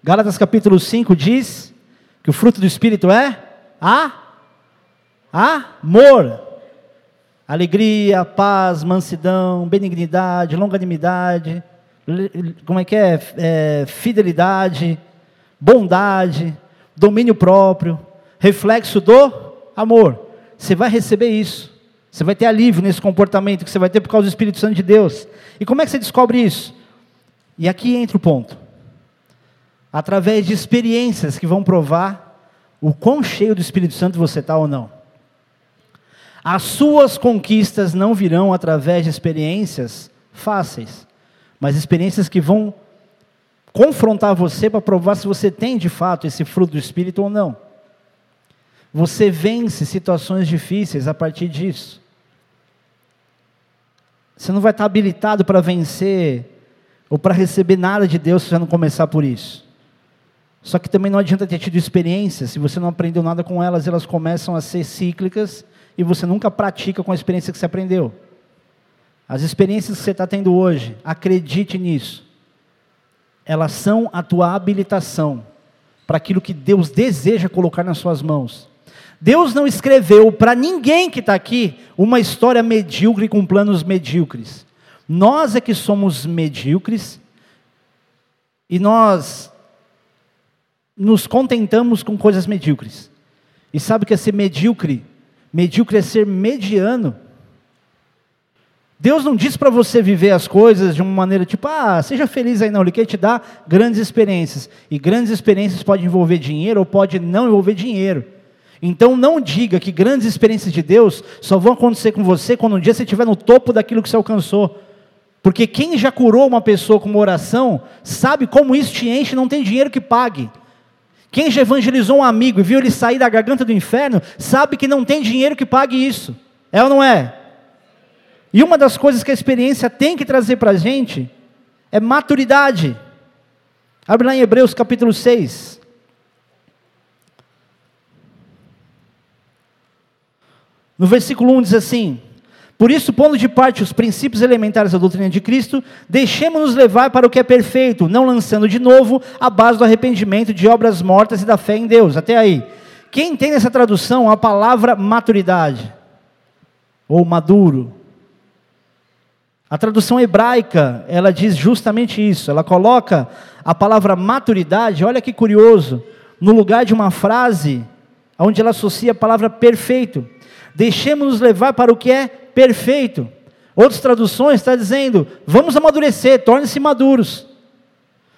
Gálatas capítulo 5 diz que o fruto do Espírito é a amor, alegria, paz, mansidão, benignidade, longanimidade, como é que é? é fidelidade, bondade, domínio próprio, reflexo do amor. Você vai receber isso. Você vai ter alívio nesse comportamento que você vai ter por causa do Espírito Santo de Deus. E como é que você descobre isso? E aqui entra o ponto. Através de experiências que vão provar o quão cheio do Espírito Santo você está ou não. As suas conquistas não virão através de experiências fáceis, mas experiências que vão confrontar você para provar se você tem de fato esse fruto do Espírito ou não. Você vence situações difíceis a partir disso. Você não vai estar habilitado para vencer ou para receber nada de Deus se você não começar por isso. Só que também não adianta ter tido experiências, se você não aprendeu nada com elas, elas começam a ser cíclicas e você nunca pratica com a experiência que você aprendeu. As experiências que você está tendo hoje, acredite nisso elas são a tua habilitação para aquilo que Deus deseja colocar nas suas mãos. Deus não escreveu para ninguém que está aqui uma história medíocre com planos medíocres. Nós é que somos medíocres e nós nos contentamos com coisas medíocres. E sabe o que é ser medíocre? Medíocre é ser mediano. Deus não diz para você viver as coisas de uma maneira tipo, ah, seja feliz aí não, Ele quer te dar grandes experiências. E grandes experiências podem envolver dinheiro ou pode não envolver dinheiro. Então não diga que grandes experiências de Deus só vão acontecer com você quando um dia você estiver no topo daquilo que você alcançou. Porque quem já curou uma pessoa com uma oração, sabe como isso te enche, não tem dinheiro que pague. Quem já evangelizou um amigo e viu ele sair da garganta do inferno, sabe que não tem dinheiro que pague isso. É ou não é? E uma das coisas que a experiência tem que trazer para a gente é maturidade. Abre lá em Hebreus capítulo 6. No versículo 1 diz assim: Por isso, pondo de parte os princípios elementares da doutrina de Cristo, deixemos-nos levar para o que é perfeito, não lançando de novo a base do arrependimento de obras mortas e da fé em Deus. Até aí. Quem tem nessa tradução a palavra maturidade? Ou maduro? A tradução hebraica, ela diz justamente isso. Ela coloca a palavra maturidade, olha que curioso, no lugar de uma frase onde ela associa a palavra perfeito. Deixemos-nos levar para o que é perfeito. Outras traduções está dizendo: vamos amadurecer, torne-se maduros.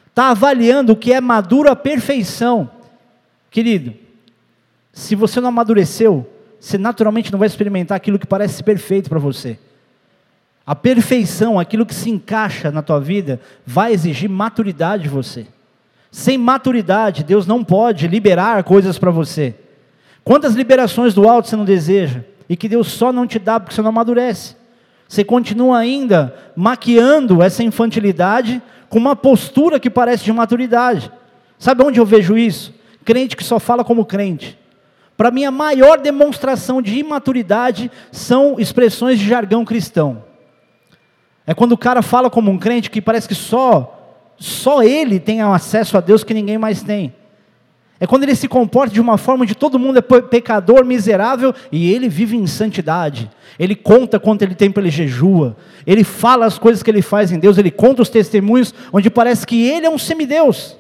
Está avaliando o que é maduro a perfeição. Querido, se você não amadureceu, você naturalmente não vai experimentar aquilo que parece perfeito para você. A perfeição, aquilo que se encaixa na tua vida, vai exigir maturidade de você. Sem maturidade, Deus não pode liberar coisas para você. Quantas liberações do alto você não deseja? E que Deus só não te dá porque você não amadurece. Você continua ainda maquiando essa infantilidade com uma postura que parece de maturidade. Sabe onde eu vejo isso? Crente que só fala como crente. Para mim, a maior demonstração de imaturidade são expressões de jargão cristão. É quando o cara fala como um crente que parece que só só ele tem acesso a Deus que ninguém mais tem. É quando ele se comporta de uma forma de todo mundo é pecador, miserável, e ele vive em santidade. Ele conta quanto ele tem para ele jejua. Ele fala as coisas que ele faz em Deus, ele conta os testemunhos onde parece que ele é um semideus.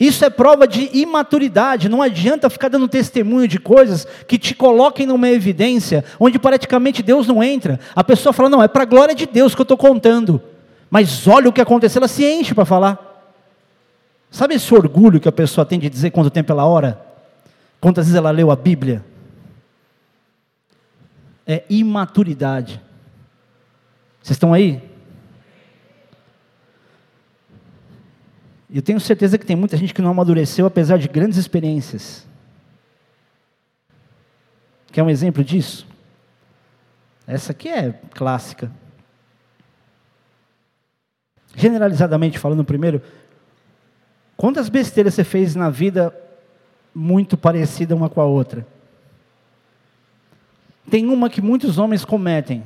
Isso é prova de imaturidade. Não adianta ficar dando testemunho de coisas que te coloquem numa evidência onde praticamente Deus não entra. A pessoa fala: Não, é para a glória de Deus que eu estou contando. Mas olha o que aconteceu, ela se enche para falar. Sabe esse orgulho que a pessoa tem de dizer quanto tempo ela ora? Quantas vezes ela leu a Bíblia? É imaturidade. Vocês estão aí? Eu tenho certeza que tem muita gente que não amadureceu apesar de grandes experiências. Quer um exemplo disso? Essa aqui é clássica. Generalizadamente falando, primeiro, quantas besteiras você fez na vida muito parecida uma com a outra? Tem uma que muitos homens cometem.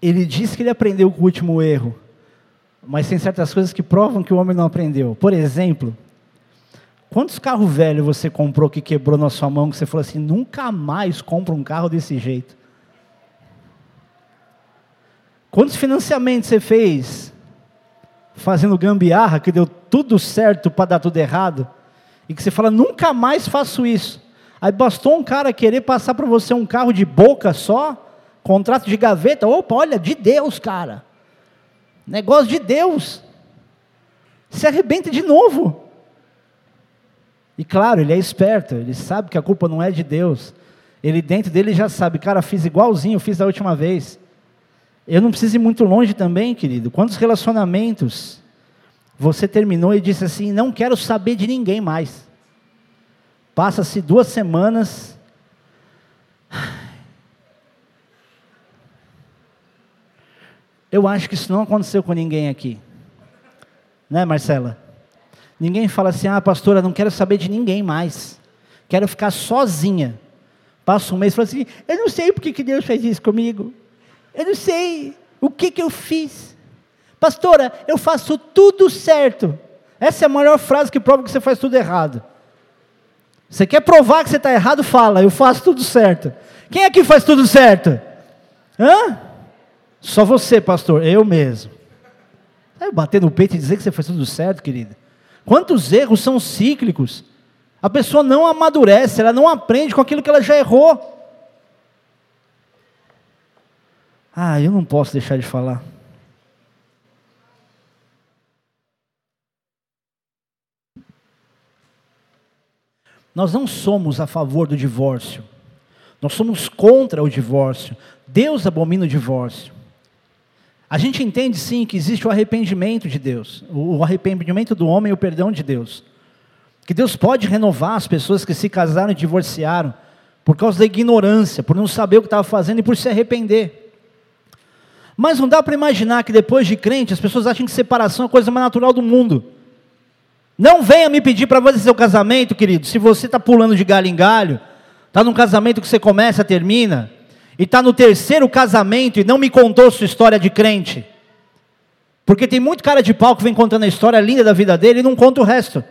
ele diz que ele aprendeu com o último erro, mas tem certas coisas que provam que o homem não aprendeu. Por exemplo, quantos carros velhos você comprou que quebrou na sua mão que você falou assim, nunca mais compra um carro desse jeito? Quantos financiamentos você fez? Fazendo gambiarra, que deu tudo certo para dar tudo errado, e que você fala, nunca mais faço isso. Aí bastou um cara querer passar para você um carro de boca só, contrato de gaveta, opa, olha, de Deus, cara. Negócio de Deus. Se arrebenta de novo. E claro, ele é esperto, ele sabe que a culpa não é de Deus. Ele dentro dele já sabe, cara, fiz igualzinho, fiz da última vez. Eu não preciso ir muito longe também, querido. Quantos relacionamentos você terminou e disse assim: não quero saber de ninguém mais. Passa-se duas semanas. Eu acho que isso não aconteceu com ninguém aqui. Né, Marcela? Ninguém fala assim: ah, pastora, não quero saber de ninguém mais. Quero ficar sozinha. Passa um mês e fala assim: eu não sei por que Deus fez isso comigo. Eu não sei o que, que eu fiz. Pastora, eu faço tudo certo. Essa é a maior frase que prova que você faz tudo errado. Você quer provar que você está errado? Fala, eu faço tudo certo. Quem aqui faz tudo certo? Hã? Só você, pastor, eu mesmo. Vai bater no peito e dizer que você faz tudo certo, querida. Quantos erros são cíclicos? A pessoa não amadurece, ela não aprende com aquilo que ela já errou. Ah, eu não posso deixar de falar. Nós não somos a favor do divórcio. Nós somos contra o divórcio. Deus abomina o divórcio. A gente entende sim que existe o arrependimento de Deus, o arrependimento do homem e o perdão de Deus. Que Deus pode renovar as pessoas que se casaram e divorciaram por causa da ignorância, por não saber o que estava fazendo e por se arrepender. Mas não dá para imaginar que depois de crente as pessoas acham que separação é a coisa mais natural do mundo. Não venha me pedir para fazer seu casamento, querido, se você está pulando de galho em galho, está num casamento que você começa, termina, e está no terceiro casamento e não me contou sua história de crente. Porque tem muito cara de pau que vem contando a história linda da vida dele e não conta o resto.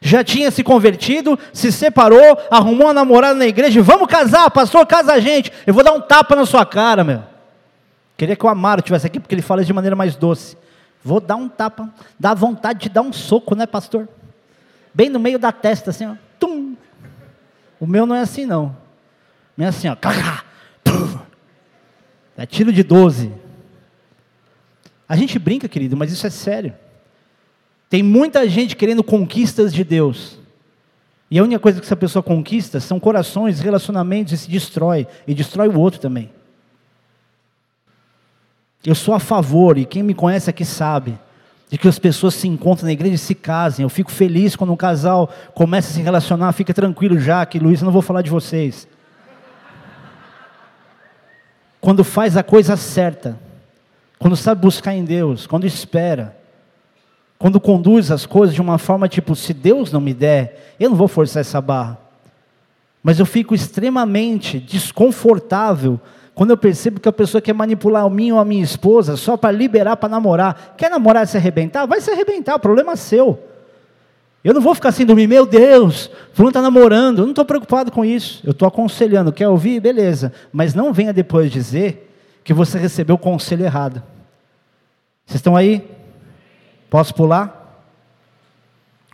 Já tinha se convertido, se separou, arrumou uma namorada na igreja, vamos casar, pastor, casa a gente. Eu vou dar um tapa na sua cara, meu. Queria que o Amaro estivesse aqui, porque ele fala de maneira mais doce. Vou dar um tapa, dá vontade de dar um soco, né, pastor? Bem no meio da testa, assim, ó. Tum. O meu não é assim, não. Não é assim, ó. É tiro de 12. A gente brinca, querido, mas isso é sério. Tem muita gente querendo conquistas de Deus. E a única coisa que essa pessoa conquista são corações, relacionamentos e se destrói. E destrói o outro também. Eu sou a favor, e quem me conhece aqui sabe, de que as pessoas se encontrem na igreja e se casem. Eu fico feliz quando um casal começa a se relacionar, fica tranquilo já, que Luiz, eu não vou falar de vocês. Quando faz a coisa certa, quando sabe buscar em Deus, quando espera, quando conduz as coisas de uma forma tipo, se Deus não me der, eu não vou forçar essa barra. Mas eu fico extremamente desconfortável quando eu percebo que a pessoa quer manipular o mim ou a minha esposa só para liberar para namorar. Quer namorar e se arrebentar? Vai se arrebentar, o problema é seu. Eu não vou ficar assim dormir, meu Deus, fulano está namorando. Eu não estou preocupado com isso. Eu estou aconselhando. Quer ouvir? Beleza. Mas não venha depois dizer que você recebeu o conselho errado. Vocês estão aí? Posso pular?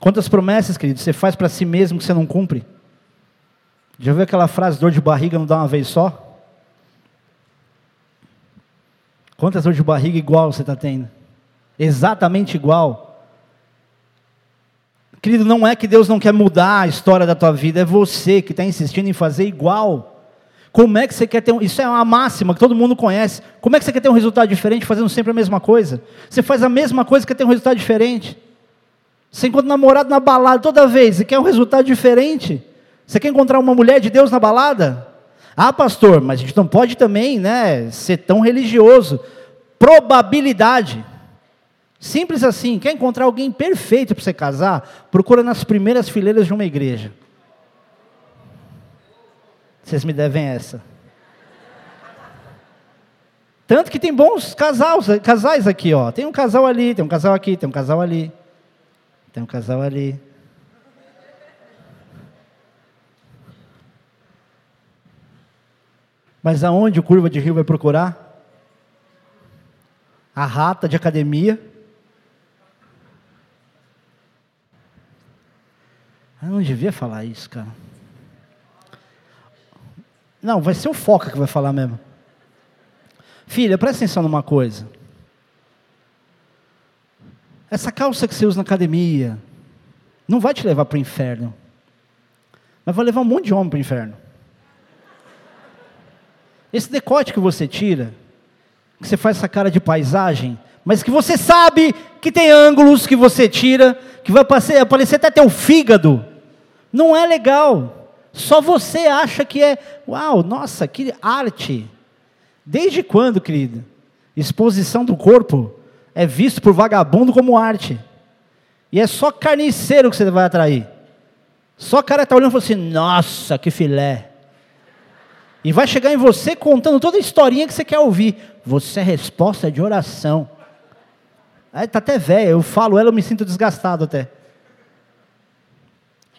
Quantas promessas, querido, você faz para si mesmo que você não cumpre? Já viu aquela frase, dor de barriga não dá uma vez só? Quantas dores de barriga igual você está tendo? Exatamente igual. Querido, não é que Deus não quer mudar a história da tua vida, é você que está insistindo em fazer igual. Como é que você quer ter um, isso é uma máxima que todo mundo conhece. Como é que você quer ter um resultado diferente fazendo sempre a mesma coisa? Você faz a mesma coisa e quer ter um resultado diferente. Você encontra um namorado na balada toda vez e quer um resultado diferente. Você quer encontrar uma mulher de Deus na balada? Ah, pastor, mas a gente não pode também, né, ser tão religioso. Probabilidade. Simples assim. Quer encontrar alguém perfeito para você casar? Procura nas primeiras fileiras de uma igreja. Vocês me devem essa. Tanto que tem bons casais, casais aqui, ó. Tem um casal ali, tem um casal aqui, tem um casal ali. Tem um casal ali. Mas aonde o curva de rio vai procurar? A rata de academia. Eu não devia falar isso, cara. Não, vai ser o Foca que vai falar mesmo. Filha, presta atenção numa coisa. Essa calça que você usa na academia não vai te levar para o inferno. Mas vai levar um monte de homem para o inferno. Esse decote que você tira, que você faz essa cara de paisagem, mas que você sabe que tem ângulos que você tira, que vai aparecer até teu fígado, não é legal. Só você acha que é, uau, nossa, que arte. Desde quando, querido? Exposição do corpo é visto por vagabundo como arte. E é só carniceiro que você vai atrair. Só cara está olhando e falando assim: nossa, que filé. E vai chegar em você contando toda a historinha que você quer ouvir. Você é resposta de oração. Aí tá até velha, eu falo ela, eu me sinto desgastado até.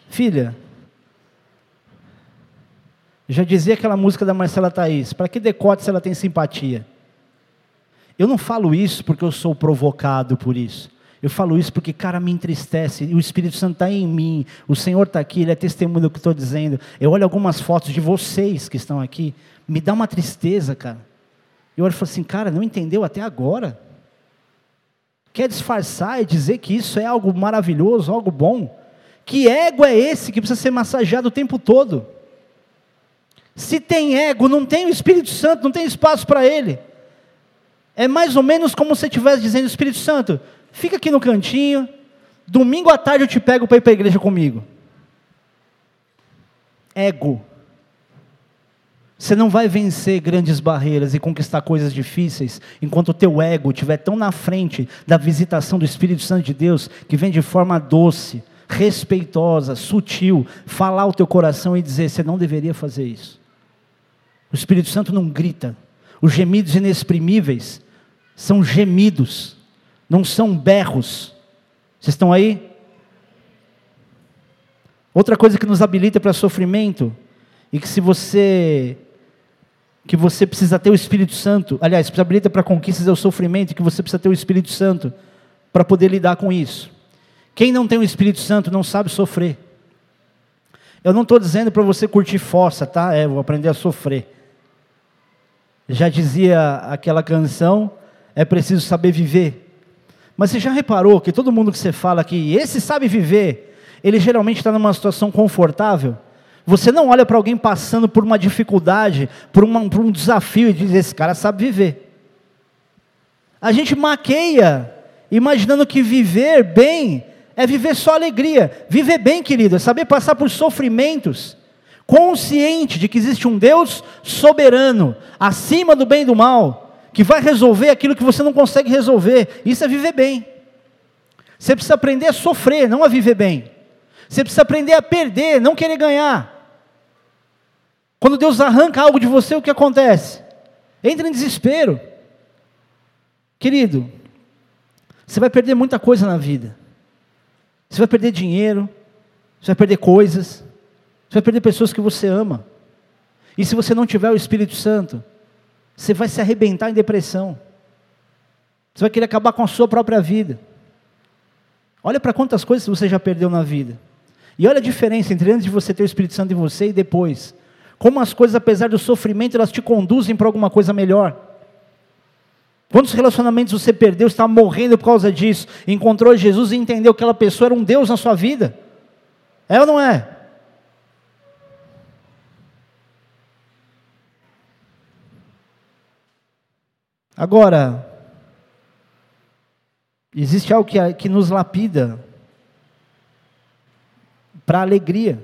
Filha, já dizia aquela música da Marcela Thaís, para que decote se ela tem simpatia? Eu não falo isso porque eu sou provocado por isso. Eu falo isso porque, cara, me entristece. O Espírito Santo está em mim. O Senhor está aqui, Ele é testemunho do que estou dizendo. Eu olho algumas fotos de vocês que estão aqui. Me dá uma tristeza, cara. Eu olho e falo assim, cara, não entendeu até agora? Quer disfarçar e dizer que isso é algo maravilhoso, algo bom? Que ego é esse que precisa ser massageado o tempo todo? Se tem ego, não tem o Espírito Santo, não tem espaço para ele. É mais ou menos como se estivesse dizendo, Espírito Santo, fica aqui no cantinho, domingo à tarde eu te pego para ir para a igreja comigo. Ego. Você não vai vencer grandes barreiras e conquistar coisas difíceis enquanto o teu ego estiver tão na frente da visitação do Espírito Santo de Deus, que vem de forma doce, respeitosa, sutil, falar o teu coração e dizer: você não deveria fazer isso. O Espírito Santo não grita. Os gemidos inexprimíveis são gemidos, não são berros. Vocês estão aí? Outra coisa que nos habilita para sofrimento e que se você que você precisa ter o Espírito Santo, aliás, que habilita para conquistas é o sofrimento e que você precisa ter o Espírito Santo para poder lidar com isso. Quem não tem o Espírito Santo não sabe sofrer. Eu não estou dizendo para você curtir força, tá? É, vou aprender a sofrer. Já dizia aquela canção, é preciso saber viver. Mas você já reparou que todo mundo que você fala aqui, esse sabe viver, ele geralmente está numa situação confortável? Você não olha para alguém passando por uma dificuldade, por, uma, por um desafio e diz: esse cara sabe viver. A gente maqueia, imaginando que viver bem é viver só alegria. Viver bem, querido, é saber passar por sofrimentos, consciente de que existe um Deus soberano, acima do bem e do mal, que vai resolver aquilo que você não consegue resolver. Isso é viver bem. Você precisa aprender a sofrer, não a viver bem. Você precisa aprender a perder, não querer ganhar. Quando Deus arranca algo de você, o que acontece? Entra em desespero. Querido, você vai perder muita coisa na vida. Você vai perder dinheiro, você vai perder coisas, você vai perder pessoas que você ama. E se você não tiver o Espírito Santo, você vai se arrebentar em depressão. Você vai querer acabar com a sua própria vida. Olha para quantas coisas você já perdeu na vida. E olha a diferença entre antes de você ter o Espírito Santo em você e depois. Como as coisas, apesar do sofrimento, elas te conduzem para alguma coisa melhor. Quantos relacionamentos você perdeu, está morrendo por causa disso, encontrou Jesus e entendeu que aquela pessoa era um Deus na sua vida? É ou não é? Agora, existe algo que, que nos lapida para alegria,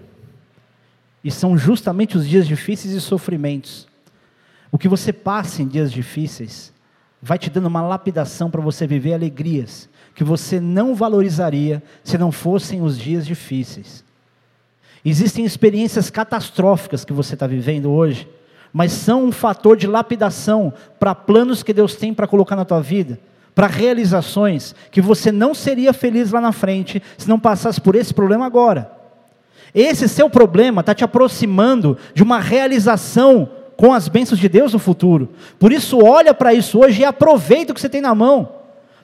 e são justamente os dias difíceis e sofrimentos. O que você passa em dias difíceis vai te dando uma lapidação para você viver alegrias que você não valorizaria se não fossem os dias difíceis. Existem experiências catastróficas que você está vivendo hoje mas são um fator de lapidação para planos que Deus tem para colocar na tua vida, para realizações que você não seria feliz lá na frente se não passasse por esse problema agora. Esse seu problema está te aproximando de uma realização com as bênçãos de Deus no futuro. Por isso, olha para isso hoje e aproveita o que você tem na mão.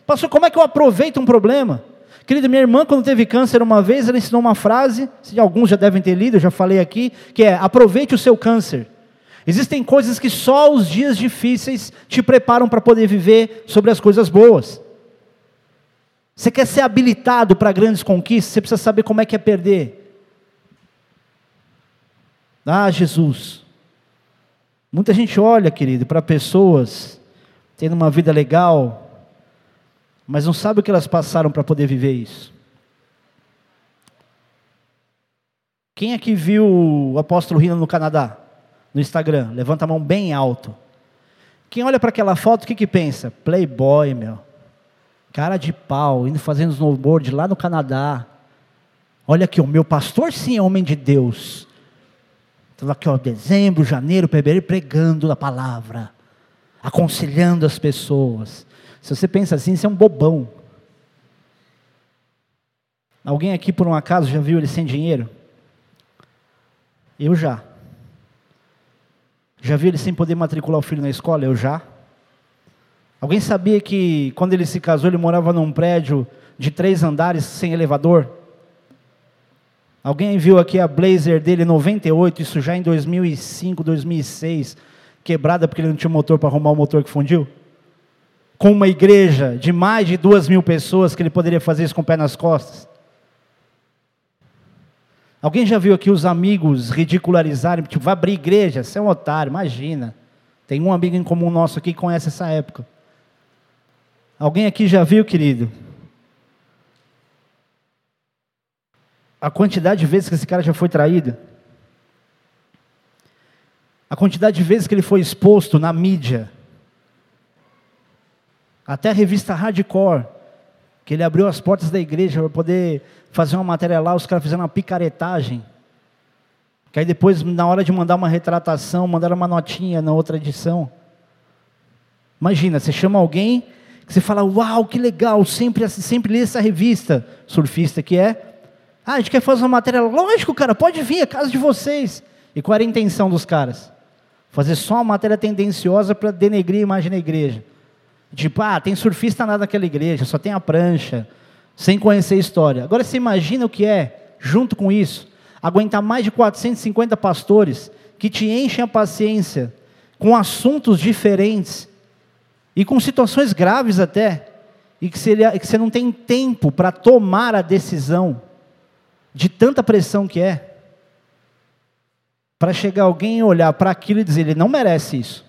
Pastor, como é que eu aproveito um problema? Querida, minha irmã, quando teve câncer uma vez, ela ensinou uma frase, alguns já devem ter lido, eu já falei aqui, que é: aproveite o seu câncer. Existem coisas que só os dias difíceis te preparam para poder viver sobre as coisas boas. Você quer ser habilitado para grandes conquistas, você precisa saber como é que é perder. Ah, Jesus. Muita gente olha, querido, para pessoas tendo uma vida legal, mas não sabe o que elas passaram para poder viver isso. Quem aqui viu o apóstolo Rino no Canadá? No Instagram? Levanta a mão bem alto. Quem olha para aquela foto, o que, que pensa? Playboy, meu. Cara de pau, indo fazendo snowboard lá no Canadá. Olha aqui, o meu pastor sim é homem de Deus. Estava aqui, ó, dezembro, janeiro, fevereiro, pregando a palavra, aconselhando as pessoas. Se você pensa assim, você é um bobão. Alguém aqui, por um acaso, já viu ele sem dinheiro? Eu já. Já viu ele sem poder matricular o filho na escola? Eu já. Alguém sabia que quando ele se casou, ele morava num prédio de três andares sem elevador? Alguém viu aqui a Blazer dele 98, isso já em 2005, 2006, quebrada porque ele não tinha motor para arrumar o motor que fundiu? Com uma igreja de mais de duas mil pessoas que ele poderia fazer isso com o pé nas costas? Alguém já viu aqui os amigos ridicularizarem, tipo, vai abrir igreja, você é um otário, imagina. Tem um amigo em comum nosso aqui que conhece essa época. Alguém aqui já viu, querido, a quantidade de vezes que esse cara já foi traído, a quantidade de vezes que ele foi exposto na mídia, até a revista Hardcore, que ele abriu as portas da igreja para poder fazer uma matéria lá, os caras fizeram uma picaretagem. Que aí depois, na hora de mandar uma retratação, mandaram uma notinha na outra edição. Imagina, você chama alguém que você fala, uau, que legal, sempre, sempre li essa revista, surfista que é, ah, a gente quer fazer uma matéria. Lógico, cara, pode vir, é casa de vocês. E qual era a intenção dos caras? Fazer só uma matéria tendenciosa para denegrir a imagem da igreja. Tipo, ah, tem surfista nada naquela igreja, só tem a prancha, sem conhecer a história. Agora você imagina o que é, junto com isso, aguentar mais de 450 pastores que te enchem a paciência com assuntos diferentes e com situações graves até, e que você, não tem tempo para tomar a decisão de tanta pressão que é, para chegar alguém e olhar para aquilo e dizer: ele não merece isso.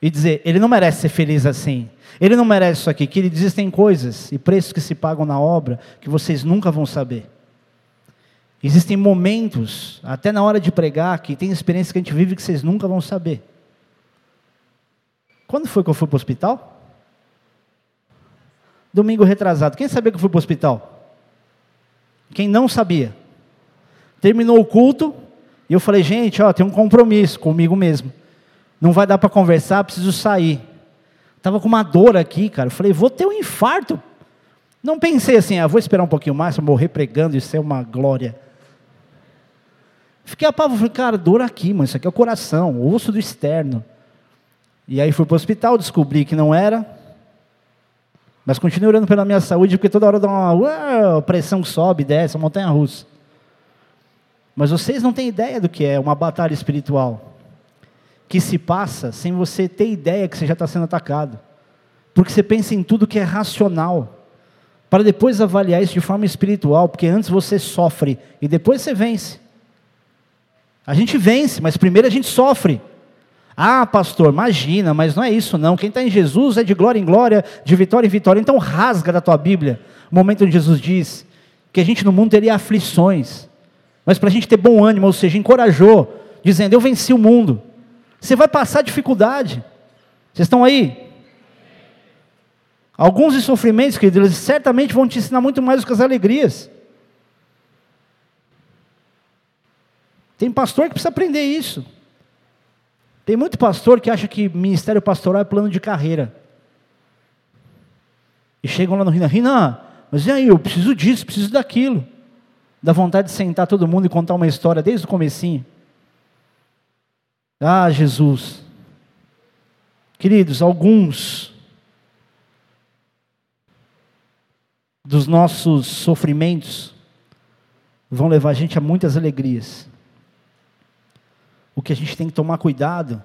E dizer: ele não merece ser feliz assim. Ele não merece isso aqui. Que existem coisas e preços que se pagam na obra que vocês nunca vão saber. Existem momentos, até na hora de pregar, que tem experiências que a gente vive que vocês nunca vão saber. Quando foi que eu fui para o hospital? Domingo retrasado. Quem sabia que eu fui para o hospital? Quem não sabia. Terminou o culto e eu falei, gente, ó, tem um compromisso comigo mesmo. Não vai dar para conversar, preciso sair. Tava com uma dor aqui, cara. Eu falei, vou ter um infarto. Não pensei assim, ah, vou esperar um pouquinho mais morrer pregando, isso é uma glória. Fiquei apavorado, falei, cara, dor aqui, mano, isso aqui é o coração, o osso do externo. E aí fui para o hospital, descobri que não era, mas continue orando pela minha saúde, porque toda hora dá uma uau, pressão sobe, desce, uma montanha russa. Mas vocês não têm ideia do que é uma batalha espiritual que se passa sem você ter ideia que você já está sendo atacado. Porque você pensa em tudo que é racional, para depois avaliar isso de forma espiritual, porque antes você sofre e depois você vence. A gente vence, mas primeiro a gente sofre. Ah, pastor, imagina, mas não é isso não. Quem está em Jesus é de glória em glória, de vitória em vitória. Então rasga da tua Bíblia o momento onde Jesus diz que a gente no mundo teria aflições, mas para a gente ter bom ânimo, ou seja, encorajou, dizendo: Eu venci o mundo. Você vai passar dificuldade. Vocês estão aí? Alguns sofrimentos, queridos, eles certamente vão te ensinar muito mais do que as alegrias. Tem pastor que precisa aprender isso. Tem muito pastor que acha que ministério pastoral é plano de carreira. E chegam lá no Rina, Rina, mas e aí, eu preciso disso, preciso daquilo. Dá vontade de sentar todo mundo e contar uma história desde o comecinho. Ah, Jesus. Queridos, alguns dos nossos sofrimentos vão levar a gente a muitas alegrias. O que a gente tem que tomar cuidado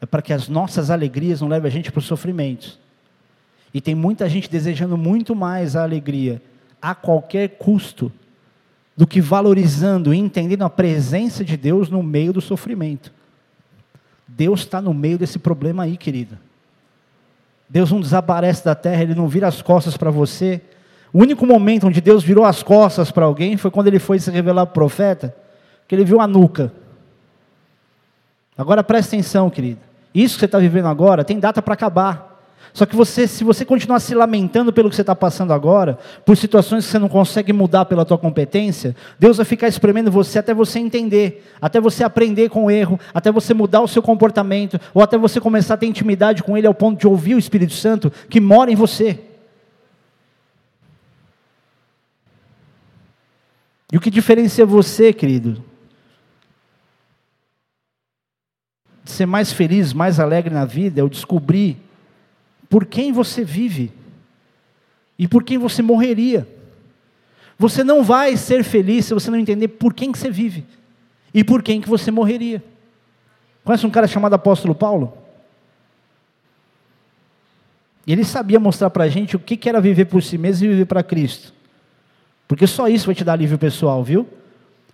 é para que as nossas alegrias não levem a gente para os sofrimentos. E tem muita gente desejando muito mais a alegria a qualquer custo do que valorizando e entendendo a presença de Deus no meio do sofrimento. Deus está no meio desse problema aí, querido. Deus não desaparece da terra, Ele não vira as costas para você. O único momento onde Deus virou as costas para alguém foi quando Ele foi se revelar para o profeta, que Ele viu a nuca. Agora presta atenção, querido. Isso que você está vivendo agora tem data para acabar. Só que você, se você continuar se lamentando pelo que você está passando agora, por situações que você não consegue mudar pela tua competência, Deus vai ficar espremendo você até você entender, até você aprender com o erro, até você mudar o seu comportamento, ou até você começar a ter intimidade com Ele ao ponto de ouvir o Espírito Santo que mora em você. E o que diferencia você, querido, de ser mais feliz, mais alegre na vida, é o descobrir por quem você vive e por quem você morreria. Você não vai ser feliz se você não entender por quem que você vive e por quem que você morreria. Conhece um cara chamado apóstolo Paulo? Ele sabia mostrar para a gente o que era viver por si mesmo e viver para Cristo. Porque só isso vai te dar alívio pessoal, viu?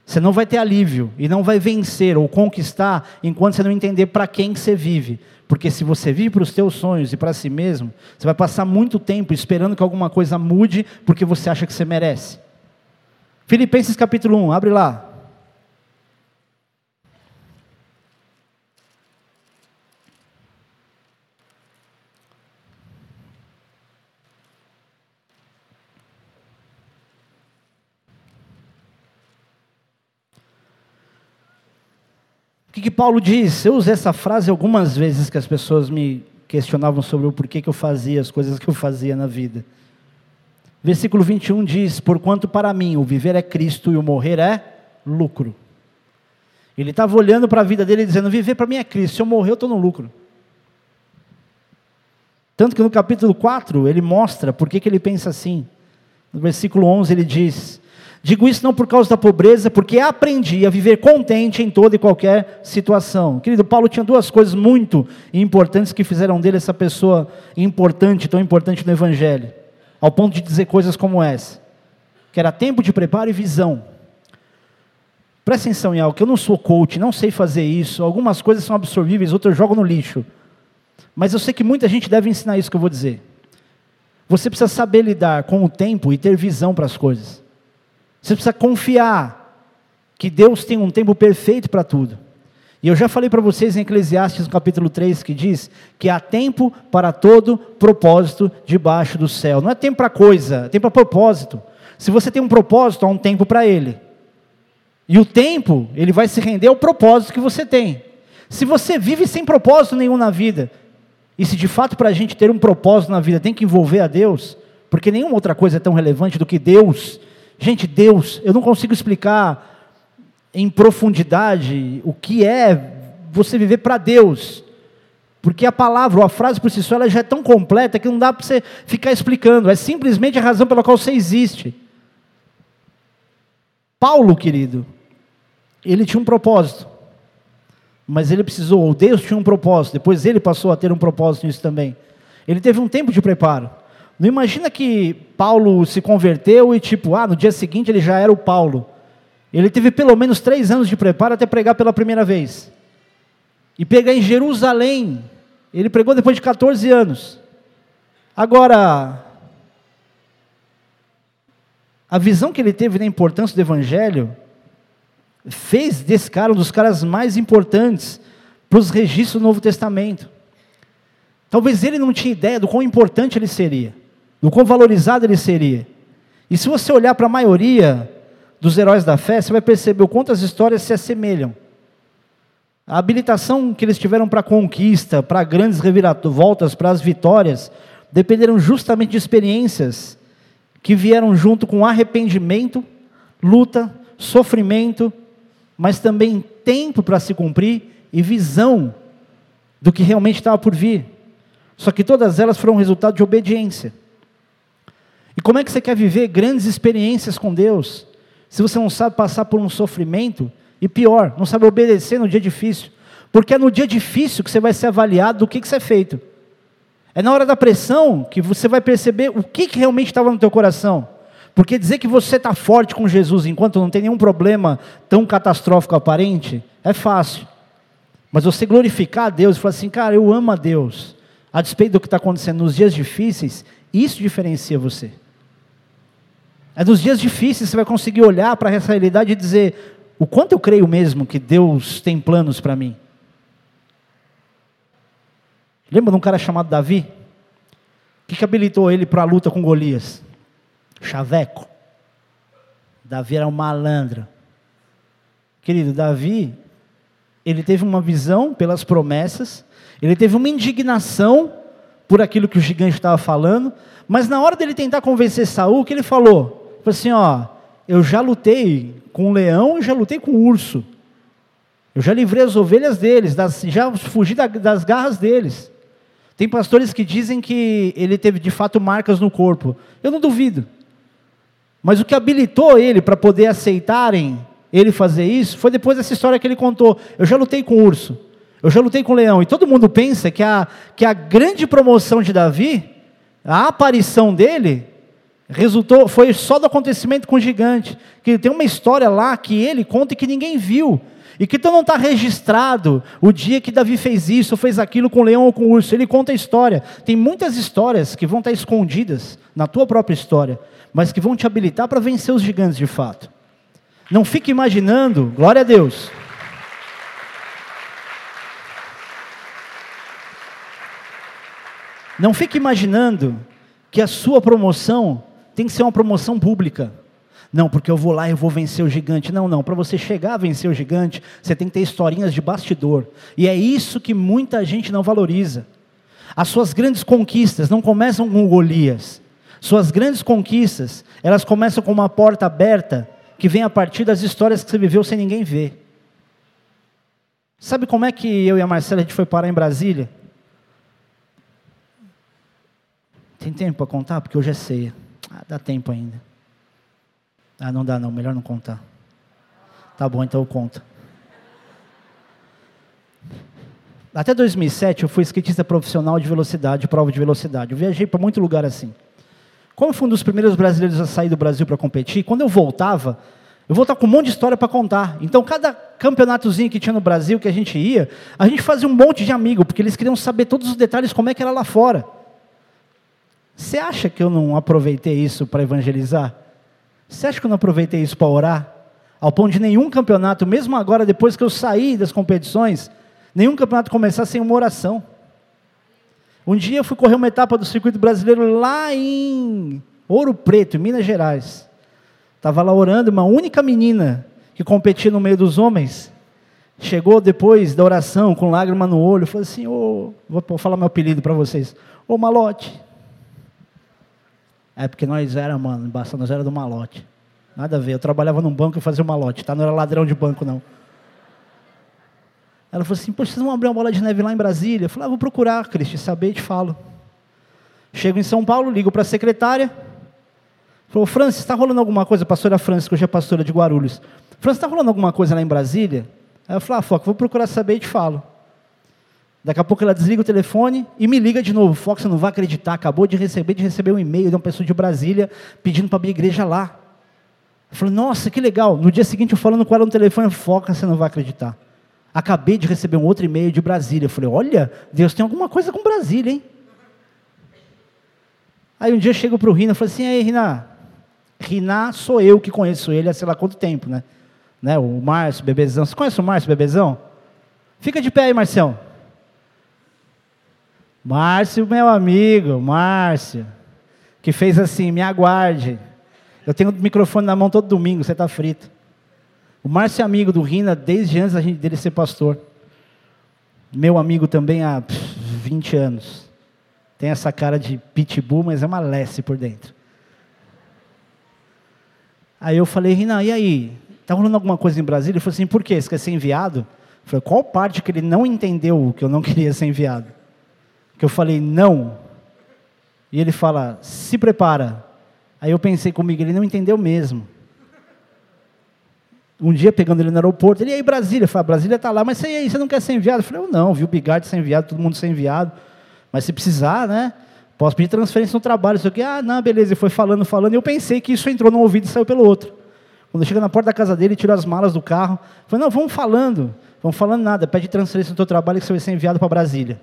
Você não vai ter alívio e não vai vencer ou conquistar enquanto você não entender para quem que você vive. Porque se você vive para os teus sonhos e para si mesmo, você vai passar muito tempo esperando que alguma coisa mude porque você acha que você merece. Filipenses capítulo 1, abre lá. Que, que Paulo diz? Eu usei essa frase algumas vezes que as pessoas me questionavam sobre o porquê que eu fazia as coisas que eu fazia na vida. Versículo 21 diz: Porquanto para mim o viver é Cristo e o morrer é lucro. Ele estava olhando para a vida dele dizendo: Viver para mim é Cristo, se eu morrer eu estou no lucro. Tanto que no capítulo 4 ele mostra por que, ele pensa assim. No versículo 11 ele diz: Digo isso não por causa da pobreza, porque aprendi a viver contente em toda e qualquer situação. Querido, Paulo tinha duas coisas muito importantes que fizeram dele essa pessoa importante, tão importante no Evangelho, ao ponto de dizer coisas como essa, que era tempo de preparo e visão. Presta atenção em algo, que eu não sou coach, não sei fazer isso, algumas coisas são absorvíveis, outras eu jogo no lixo. Mas eu sei que muita gente deve ensinar isso que eu vou dizer. Você precisa saber lidar com o tempo e ter visão para as coisas. Você precisa confiar que Deus tem um tempo perfeito para tudo. E eu já falei para vocês em Eclesiastes, capítulo 3, que diz que há tempo para todo propósito debaixo do céu. Não é tempo para coisa, é tempo para propósito. Se você tem um propósito, há um tempo para ele. E o tempo, ele vai se render ao propósito que você tem. Se você vive sem propósito nenhum na vida, e se de fato para a gente ter um propósito na vida tem que envolver a Deus, porque nenhuma outra coisa é tão relevante do que Deus Gente, Deus, eu não consigo explicar em profundidade o que é você viver para Deus. Porque a palavra ou a frase por si só ela já é tão completa que não dá para você ficar explicando. É simplesmente a razão pela qual você existe. Paulo, querido, ele tinha um propósito. Mas ele precisou, ou Deus tinha um propósito, depois ele passou a ter um propósito nisso também. Ele teve um tempo de preparo. Não imagina que Paulo se converteu e, tipo, ah, no dia seguinte ele já era o Paulo. Ele teve pelo menos três anos de preparo até pregar pela primeira vez. E pegar em Jerusalém. Ele pregou depois de 14 anos. Agora, a visão que ele teve da importância do Evangelho fez desse cara um dos caras mais importantes para os registros do Novo Testamento. Talvez ele não tinha ideia do quão importante ele seria do quão valorizado ele seria. E se você olhar para a maioria dos heróis da fé, você vai perceber o quanto as histórias se assemelham. A habilitação que eles tiveram para a conquista, para grandes reviravoltas, para as vitórias, dependeram justamente de experiências que vieram junto com arrependimento, luta, sofrimento, mas também tempo para se cumprir e visão do que realmente estava por vir. Só que todas elas foram resultado de obediência. Como é que você quer viver grandes experiências com Deus, se você não sabe passar por um sofrimento, e pior, não sabe obedecer no dia difícil? Porque é no dia difícil que você vai ser avaliado do que, que você é feito. É na hora da pressão que você vai perceber o que, que realmente estava no teu coração. Porque dizer que você está forte com Jesus enquanto não tem nenhum problema tão catastrófico aparente, é fácil. Mas você glorificar a Deus e falar assim, cara, eu amo a Deus, a despeito do que está acontecendo nos dias difíceis, isso diferencia você. É nos dias difíceis você vai conseguir olhar para essa realidade e dizer: o quanto eu creio mesmo que Deus tem planos para mim. Lembra de um cara chamado Davi? O que, que habilitou ele para a luta com Golias? Chaveco. Davi era um malandro. Querido, Davi, ele teve uma visão pelas promessas, ele teve uma indignação por aquilo que o gigante estava falando, mas na hora dele tentar convencer Saul, o que ele falou? Falou assim: ó, eu já lutei com o leão e já lutei com o urso. Eu já livrei as ovelhas deles, das, já fugi da, das garras deles. Tem pastores que dizem que ele teve de fato marcas no corpo. Eu não duvido. Mas o que habilitou ele para poder aceitarem ele fazer isso foi depois dessa história que ele contou. Eu já lutei com urso, eu já lutei com leão. E todo mundo pensa que a, que a grande promoção de Davi, a aparição dele, resultou foi só do acontecimento com o gigante. Que tem uma história lá que ele conta e que ninguém viu. E que então não está registrado o dia que Davi fez isso, ou fez aquilo com o leão ou com o urso. Ele conta a história. Tem muitas histórias que vão estar escondidas na tua própria história, mas que vão te habilitar para vencer os gigantes de fato. Não fique imaginando, glória a Deus. Não fique imaginando que a sua promoção tem que ser uma promoção pública. Não, porque eu vou lá e eu vou vencer o gigante. Não, não. Para você chegar a vencer o gigante, você tem que ter historinhas de bastidor. E é isso que muita gente não valoriza. As suas grandes conquistas não começam com Golias. Suas grandes conquistas, elas começam com uma porta aberta que vem a partir das histórias que você viveu sem ninguém ver. Sabe como é que eu e a Marcela a gente foi parar em Brasília? Tem tempo para contar? Porque hoje é ceia. Ah, dá tempo ainda. Ah, não dá não, melhor não contar. Tá bom, então eu conto. Até 2007 eu fui skatista profissional de velocidade, prova de velocidade. Eu viajei para muito lugar assim. Como fui um dos primeiros brasileiros a sair do Brasil para competir, quando eu voltava, eu voltava com um monte de história para contar. Então, cada campeonatozinho que tinha no Brasil que a gente ia, a gente fazia um monte de amigo, porque eles queriam saber todos os detalhes como é que era lá fora. Você acha que eu não aproveitei isso para evangelizar? Você acha que eu não aproveitei isso para orar? Ao ponto de nenhum campeonato, mesmo agora, depois que eu saí das competições, nenhum campeonato começar sem uma oração. Um dia eu fui correr uma etapa do circuito brasileiro lá em Ouro Preto, em Minas Gerais. Estava lá orando, uma única menina que competia no meio dos homens, chegou depois da oração com lágrima no olho, falou assim: oh, vou falar meu apelido para vocês, ô oh, Malote, é porque nós era, mano, basta, nós era do malote. Nada a ver. Eu trabalhava num banco e fazia um malote, tá? Não era ladrão de banco, não. Ela falou assim: Poxa, vocês vão abrir uma bola de neve lá em Brasília? Eu falei: ah, vou procurar, Cristi, saber e te falo. Chego em São Paulo, ligo para a secretária. Falou: Francis, está rolando alguma coisa? Pastora Francis, que hoje é pastora de Guarulhos. Francis, está rolando alguma coisa lá em Brasília? Aí eu falei: Ah, Foca, vou procurar saber e te falo. Daqui a pouco ela desliga o telefone e me liga de novo. Fox, você não vai acreditar, acabou de receber, de receber um e-mail de uma pessoa de Brasília pedindo para abrir igreja lá. Eu falei, nossa, que legal. No dia seguinte eu falando com ela no telefone, Foca, você não vai acreditar. Acabei de receber um outro e-mail de Brasília. Eu falei, olha, Deus tem alguma coisa com Brasília, hein? Aí um dia eu chego para o Rina e falo assim, aí Rina, Rina sou eu que conheço ele há sei lá quanto tempo, né? né? O Márcio, Bebezão. Você conhece o Márcio, Bebezão? Fica de pé aí, Marcião. Márcio, meu amigo, Márcio, que fez assim, me aguarde. Eu tenho o microfone na mão todo domingo, você está frito. O Márcio é amigo do Rina desde antes dele ser pastor. Meu amigo também há 20 anos. Tem essa cara de pitbull, mas é uma lesse por dentro. Aí eu falei, Rina, e aí? Está rolando alguma coisa em Brasília? Ele falou assim, por quê? Você quer ser enviado? Eu falei, qual parte que ele não entendeu que eu não [laughs] queria ser enviado? Que eu falei não, e ele fala: se prepara, Aí eu pensei comigo, ele não entendeu mesmo. Um dia pegando ele no aeroporto, ele, e aí Brasília? Eu falei, ah, Brasília está lá, mas você, aí, você não quer ser enviado? Eu falei, eu não, viu o Bigard ser enviado, todo mundo ser enviado. Mas se precisar, né? Posso pedir transferência no trabalho, isso aqui. Ah, não, beleza. E foi falando, falando, e eu pensei que isso entrou num ouvido e saiu pelo outro. Quando cheguei na porta da casa dele, tirou as malas do carro. Falei, não, vamos falando. Vamos falando nada, pede transferência no teu trabalho que você vai ser enviado para Brasília.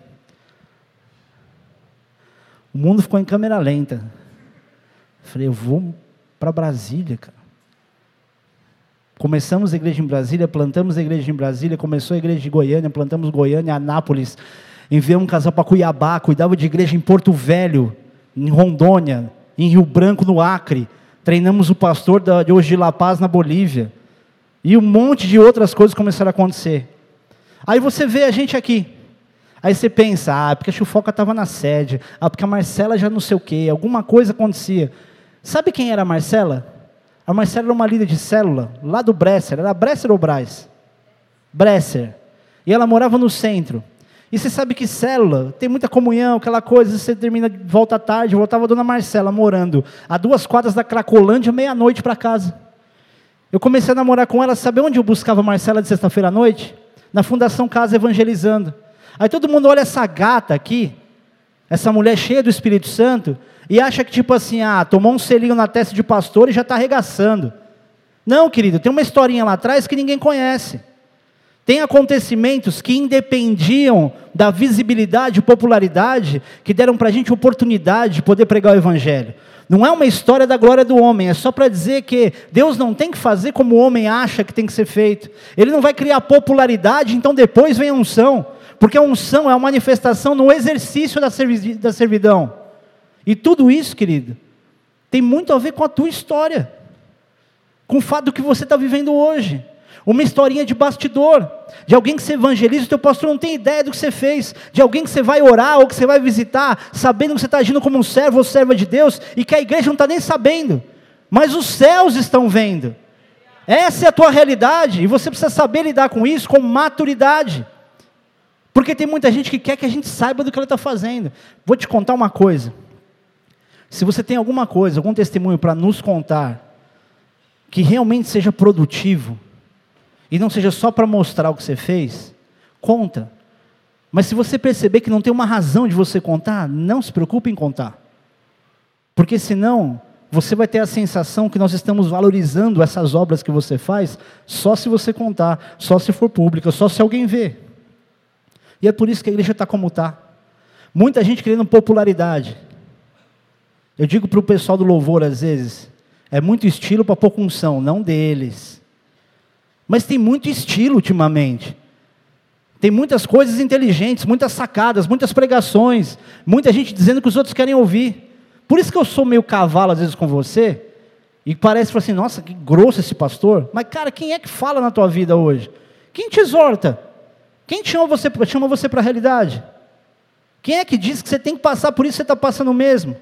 O mundo ficou em câmera lenta. Falei, eu vou para Brasília, cara. Começamos a igreja em Brasília, plantamos a igreja em Brasília, começou a igreja de Goiânia, plantamos Goiânia, Anápolis, enviamos um casal para Cuiabá, cuidava de igreja em Porto Velho, em Rondônia, em Rio Branco, no Acre. Treinamos o pastor de hoje de La Paz, na Bolívia. E um monte de outras coisas começaram a acontecer. Aí você vê a gente aqui. Aí você pensa, ah, porque a Chufoca estava na sede, ah, porque a Marcela já não sei o quê, alguma coisa acontecia. Sabe quem era a Marcela? A Marcela era uma líder de célula, lá do Bresser. Era Bresser ou Braz? Bresser. E ela morava no centro. E você sabe que célula tem muita comunhão, aquela coisa, você termina, volta à tarde, voltava a dona Marcela morando a duas quadras da Cracolândia, meia-noite para casa. Eu comecei a namorar com ela, sabe onde eu buscava a Marcela de sexta-feira à noite? Na Fundação Casa Evangelizando. Aí todo mundo olha essa gata aqui, essa mulher cheia do Espírito Santo, e acha que tipo assim, ah, tomou um selinho na testa de pastor e já está arregaçando. Não, querido, tem uma historinha lá atrás que ninguém conhece. Tem acontecimentos que independiam da visibilidade e popularidade, que deram para a gente oportunidade de poder pregar o Evangelho. Não é uma história da glória do homem, é só para dizer que Deus não tem que fazer como o homem acha que tem que ser feito. Ele não vai criar popularidade, então depois vem a unção. Porque a unção é a manifestação no exercício da, servi da servidão. E tudo isso, querido, tem muito a ver com a tua história, com o fato do que você está vivendo hoje uma historinha de bastidor, de alguém que você evangeliza, o teu pastor não tem ideia do que você fez, de alguém que você vai orar ou que você vai visitar, sabendo que você está agindo como um servo ou serva de Deus, e que a igreja não está nem sabendo, mas os céus estão vendo. Essa é a tua realidade, e você precisa saber lidar com isso com maturidade. Porque tem muita gente que quer que a gente saiba do que ela está fazendo. Vou te contar uma coisa. Se você tem alguma coisa, algum testemunho para nos contar, que realmente seja produtivo, e não seja só para mostrar o que você fez, conta. Mas se você perceber que não tem uma razão de você contar, não se preocupe em contar. Porque senão, você vai ter a sensação que nós estamos valorizando essas obras que você faz só se você contar, só se for pública, só se alguém vê. E é por isso que a igreja está como está. Muita gente querendo popularidade. Eu digo para o pessoal do louvor às vezes, é muito estilo para pouca unção, não deles. Mas tem muito estilo ultimamente. Tem muitas coisas inteligentes, muitas sacadas, muitas pregações, muita gente dizendo que os outros querem ouvir. Por isso que eu sou meio cavalo às vezes com você, e parece assim, nossa, que grosso esse pastor. Mas, cara, quem é que fala na tua vida hoje? Quem te exorta? Quem chama você, chama você para a realidade? Quem é que diz que você tem que passar por isso você está passando mesmo?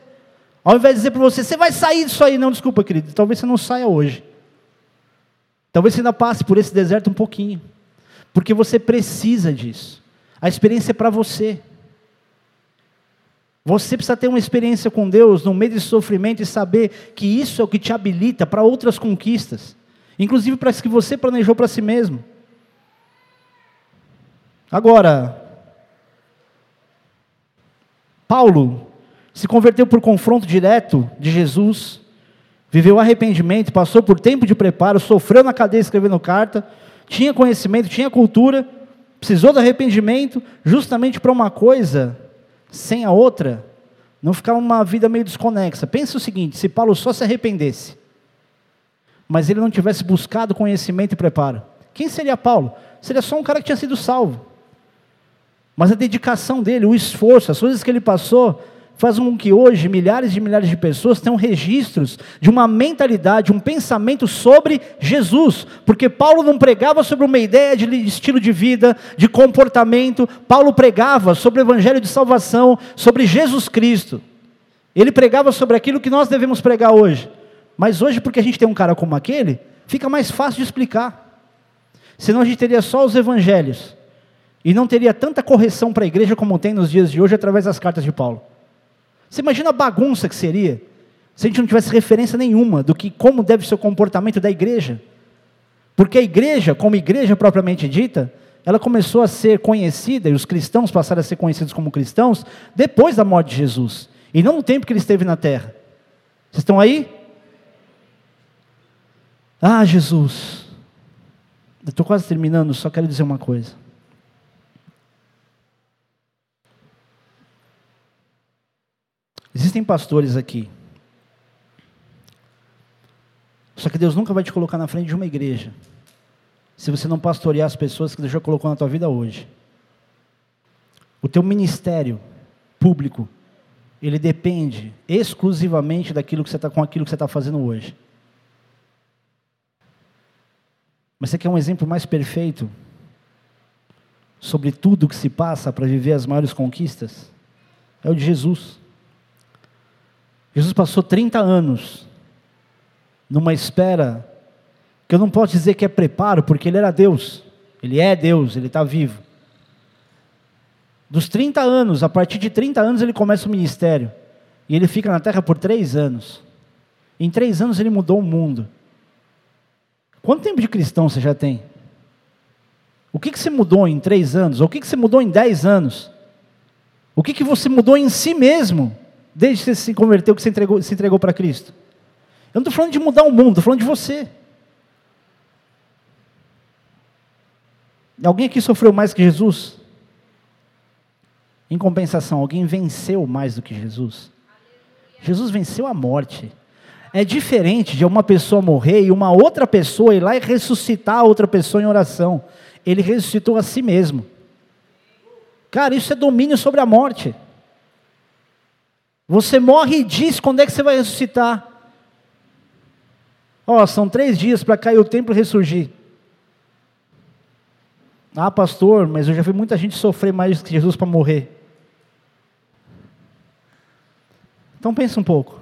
Ao invés de dizer para você, você vai sair disso aí. Não, desculpa, querido, talvez você não saia hoje. Talvez você ainda passe por esse deserto um pouquinho, porque você precisa disso. A experiência é para você. Você precisa ter uma experiência com Deus no meio desse sofrimento e saber que isso é o que te habilita para outras conquistas, inclusive para as que você planejou para si mesmo. Agora, Paulo se converteu por confronto direto de Jesus viveu arrependimento, passou por tempo de preparo, sofreu na cadeia escrevendo carta, tinha conhecimento, tinha cultura, precisou do arrependimento, justamente para uma coisa sem a outra, não ficar uma vida meio desconexa. Pensa o seguinte: se Paulo só se arrependesse, mas ele não tivesse buscado conhecimento e preparo, quem seria Paulo? Seria só um cara que tinha sido salvo. Mas a dedicação dele, o esforço, as coisas que ele passou, faz com que hoje milhares e milhares de pessoas tenham registros de uma mentalidade, um pensamento sobre Jesus, porque Paulo não pregava sobre uma ideia de estilo de vida, de comportamento, Paulo pregava sobre o evangelho de salvação, sobre Jesus Cristo. Ele pregava sobre aquilo que nós devemos pregar hoje. Mas hoje, porque a gente tem um cara como aquele, fica mais fácil de explicar. Senão a gente teria só os evangelhos. E não teria tanta correção para a igreja como tem nos dias de hoje através das cartas de Paulo. Você imagina a bagunça que seria? se a gente não tivesse referência nenhuma do que como deve ser o comportamento da igreja. Porque a igreja, como igreja propriamente dita, ela começou a ser conhecida, e os cristãos passaram a ser conhecidos como cristãos, depois da morte de Jesus, e não no tempo que ele esteve na terra. Vocês estão aí? Ah, Jesus. Eu estou quase terminando, só quero dizer uma coisa. Existem pastores aqui. Só que Deus nunca vai te colocar na frente de uma igreja se você não pastorear as pessoas que Deus já colocou na tua vida hoje. O teu ministério público, ele depende exclusivamente daquilo que você está com aquilo que você está fazendo hoje. Mas você quer um exemplo mais perfeito sobre tudo que se passa para viver as maiores conquistas? É o de Jesus. Jesus passou 30 anos numa espera que eu não posso dizer que é preparo, porque ele era Deus. Ele é Deus, ele está vivo. Dos 30 anos, a partir de 30 anos ele começa o ministério. E ele fica na terra por três anos. Em três anos ele mudou o mundo. Quanto tempo de cristão você já tem? O que, que você mudou em três anos? O que, que você mudou em dez anos? O que, que você mudou em si mesmo, desde que você se converteu, que você entregou, se entregou para Cristo? Eu não estou falando de mudar o mundo, estou falando de você. Alguém aqui sofreu mais que Jesus? Em compensação, alguém venceu mais do que Jesus? Jesus venceu a morte. É diferente de uma pessoa morrer e uma outra pessoa ir lá e ressuscitar a outra pessoa em oração. Ele ressuscitou a si mesmo. Cara, isso é domínio sobre a morte. Você morre e diz quando é que você vai ressuscitar. Ó, oh, são três dias para cair o templo e ressurgir. Ah, pastor, mas eu já vi muita gente sofrer mais que Jesus para morrer. Então pensa um pouco.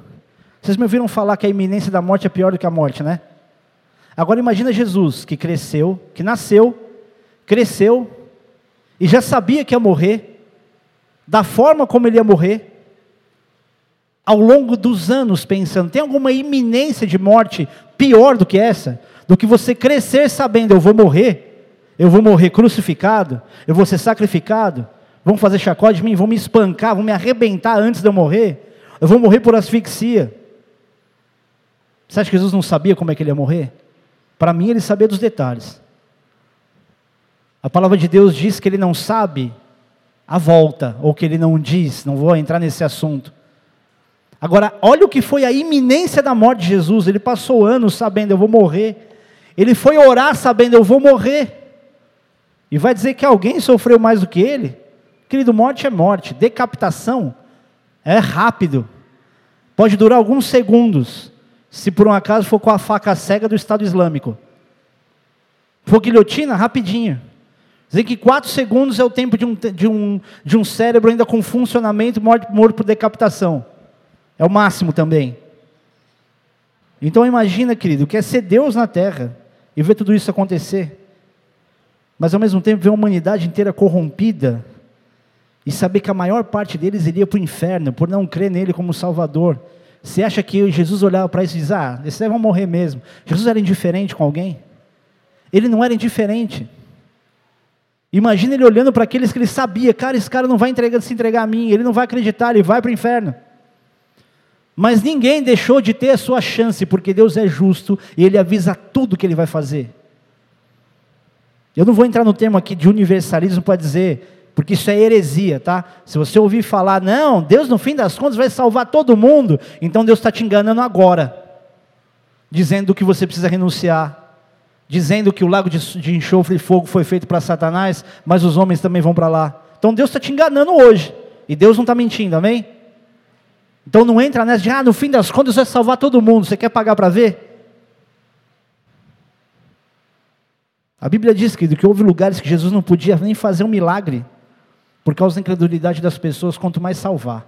Vocês me ouviram falar que a iminência da morte é pior do que a morte, né? Agora imagina Jesus, que cresceu, que nasceu, cresceu, e já sabia que ia morrer, da forma como ele ia morrer, ao longo dos anos pensando, tem alguma iminência de morte pior do que essa? Do que você crescer sabendo, eu vou morrer, eu vou morrer crucificado, eu vou ser sacrificado, vão fazer chacota de mim, vão me espancar, vão me arrebentar antes de eu morrer, eu vou morrer por asfixia. Você acha que Jesus não sabia como é que ele ia morrer? Para mim, ele sabia dos detalhes. A palavra de Deus diz que ele não sabe a volta, ou que ele não diz, não vou entrar nesse assunto. Agora, olha o que foi a iminência da morte de Jesus. Ele passou anos sabendo, eu vou morrer. Ele foi orar sabendo, eu vou morrer. E vai dizer que alguém sofreu mais do que ele? Querido, morte é morte. Decapitação é rápido. Pode durar alguns segundos, se por um acaso for com a faca cega do Estado Islâmico. For guilhotina, rapidinho. Dizer que quatro segundos é o tempo de um, de um, de um cérebro ainda com funcionamento morto, morto por decapitação. É o máximo também. Então imagina, querido, que é ser Deus na terra e ver tudo isso acontecer mas ao mesmo tempo ver a humanidade inteira corrompida e saber que a maior parte deles iria para o inferno por não crer nele como Salvador. Você acha que Jesus olhava para isso e dizia, ah, esses vão morrer mesmo. Jesus era indiferente com alguém? Ele não era indiferente. Imagina ele olhando para aqueles que ele sabia, cara, esse cara não vai entregar, se entregar a mim, ele não vai acreditar, ele vai para o inferno. Mas ninguém deixou de ter a sua chance, porque Deus é justo e ele avisa tudo que ele vai fazer. Eu não vou entrar no termo aqui de universalismo para dizer, porque isso é heresia, tá? Se você ouvir falar, não, Deus no fim das contas vai salvar todo mundo, então Deus está te enganando agora, dizendo que você precisa renunciar, dizendo que o lago de, enxofre e fogo foi feito para Satanás, mas os homens também vão para lá. Então Deus está te enganando hoje, e Deus não está mentindo, amém? Então não entra nessa de, ah, no fim das contas vai salvar todo mundo, você quer pagar para ver? A Bíblia diz que, que houve lugares que Jesus não podia nem fazer um milagre, por causa da incredulidade das pessoas, quanto mais salvar.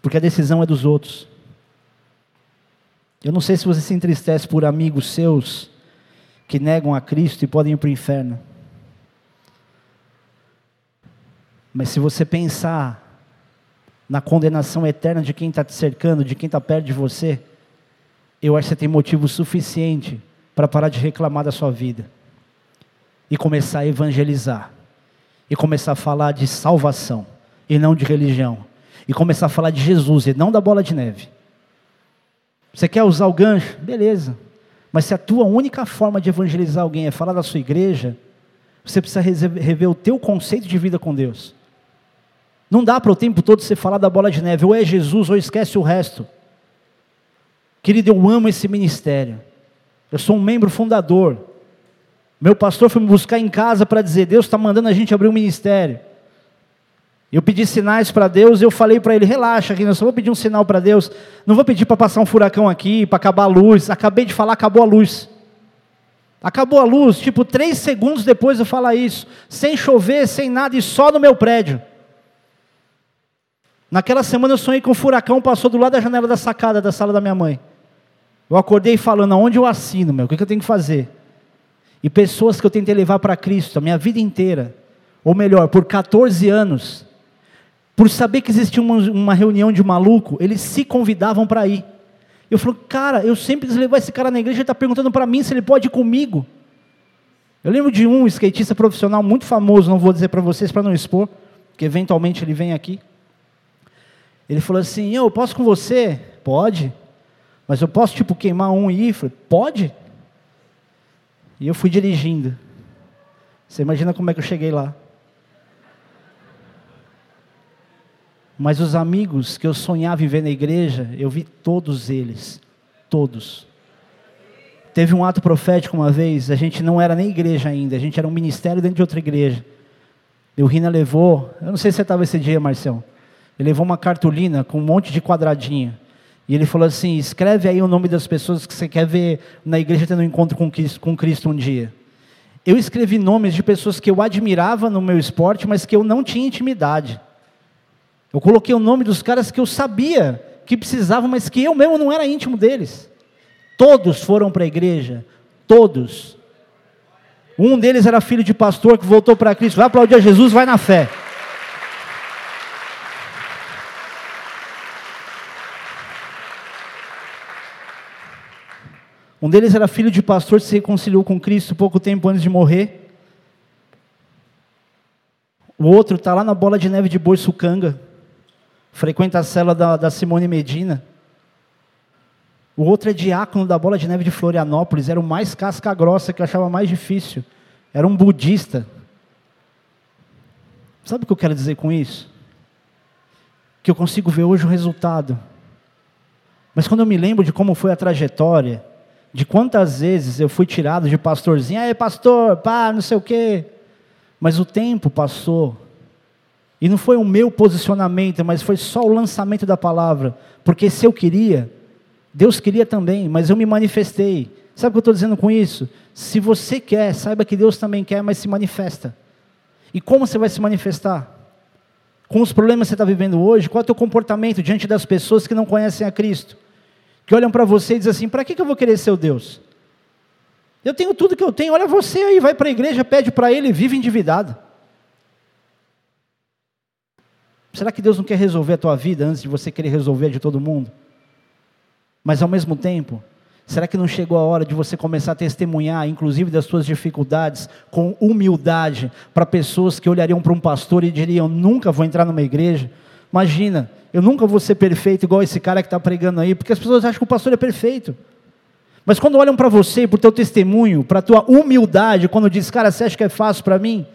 Porque a decisão é dos outros. Eu não sei se você se entristece por amigos seus que negam a Cristo e podem ir para o inferno. Mas se você pensar na condenação eterna de quem está te cercando, de quem está perto de você, eu acho que você tem motivo suficiente para parar de reclamar da sua vida e começar a evangelizar e começar a falar de salvação e não de religião e começar a falar de Jesus e não da bola de neve. Você quer usar o gancho? Beleza. Mas se a tua única forma de evangelizar alguém é falar da sua igreja, você precisa rever o teu conceito de vida com Deus. Não dá para o tempo todo você falar da bola de neve, ou é Jesus ou esquece o resto. Querido, eu amo esse ministério. Eu sou um membro fundador. Meu pastor foi me buscar em casa para dizer: Deus está mandando a gente abrir um ministério. Eu pedi sinais para Deus, eu falei para ele: relaxa, aqui, eu só vou pedir um sinal para Deus. Não vou pedir para passar um furacão aqui, para acabar a luz. Acabei de falar, acabou a luz. Acabou a luz, tipo, três segundos depois eu falar isso, sem chover, sem nada e só no meu prédio. Naquela semana eu sonhei que um furacão passou do lado da janela da sacada da sala da minha mãe. Eu acordei falando, aonde eu assino, meu, o que eu tenho que fazer? E pessoas que eu tentei levar para Cristo a minha vida inteira, ou melhor, por 14 anos, por saber que existia uma, uma reunião de maluco, eles se convidavam para ir. Eu falo, cara, eu sempre quis levar esse cara na igreja, ele está perguntando para mim se ele pode ir comigo. Eu lembro de um skatista profissional muito famoso, não vou dizer para vocês para não expor, que eventualmente ele vem aqui. Ele falou assim: Eu posso com você? Pode. Mas eu posso, tipo, queimar um e ir? Falei, pode. E eu fui dirigindo. Você imagina como é que eu cheguei lá. Mas os amigos que eu sonhava viver na igreja, eu vi todos eles. Todos. Teve um ato profético uma vez, a gente não era nem igreja ainda, a gente era um ministério dentro de outra igreja. E o Rina levou, eu não sei se você estava esse dia, Marcelo. Ele levou uma cartolina com um monte de quadradinho. E ele falou assim: escreve aí o nome das pessoas que você quer ver na igreja tendo um encontro com Cristo, com Cristo um dia. Eu escrevi nomes de pessoas que eu admirava no meu esporte, mas que eu não tinha intimidade. Eu coloquei o nome dos caras que eu sabia que precisavam, mas que eu mesmo não era íntimo deles. Todos foram para a igreja, todos. Um deles era filho de pastor que voltou para Cristo. Vai aplaudir a Jesus, vai na fé. Um deles era filho de pastor, se reconciliou com Cristo pouco tempo antes de morrer. O outro está lá na bola de neve de Boiçucanga, frequenta a cela da, da Simone Medina. O outro é diácono da bola de neve de Florianópolis, era o mais casca grossa que eu achava mais difícil. Era um budista. Sabe o que eu quero dizer com isso? Que eu consigo ver hoje o resultado. Mas quando eu me lembro de como foi a trajetória, de quantas vezes eu fui tirado de pastorzinho, aí pastor, pá, não sei o quê. Mas o tempo passou. E não foi o meu posicionamento, mas foi só o lançamento da palavra. Porque se eu queria, Deus queria também, mas eu me manifestei. Sabe o que eu estou dizendo com isso? Se você quer, saiba que Deus também quer, mas se manifesta. E como você vai se manifestar? Com os problemas que você está vivendo hoje, qual é o teu comportamento diante das pessoas que não conhecem a Cristo? Que olham para você e dizem assim: para que, que eu vou querer ser o Deus? Eu tenho tudo que eu tenho, olha você aí, vai para a igreja, pede para ele vive endividado. Será que Deus não quer resolver a tua vida antes de você querer resolver a de todo mundo? Mas ao mesmo tempo, será que não chegou a hora de você começar a testemunhar, inclusive das suas dificuldades, com humildade, para pessoas que olhariam para um pastor e diriam: nunca vou entrar numa igreja? Imagina, eu nunca vou ser perfeito igual esse cara que está pregando aí, porque as pessoas acham que o pastor é perfeito. Mas quando olham para você, para o teu testemunho, para a tua humildade, quando diz, cara, você acha que é fácil para mim?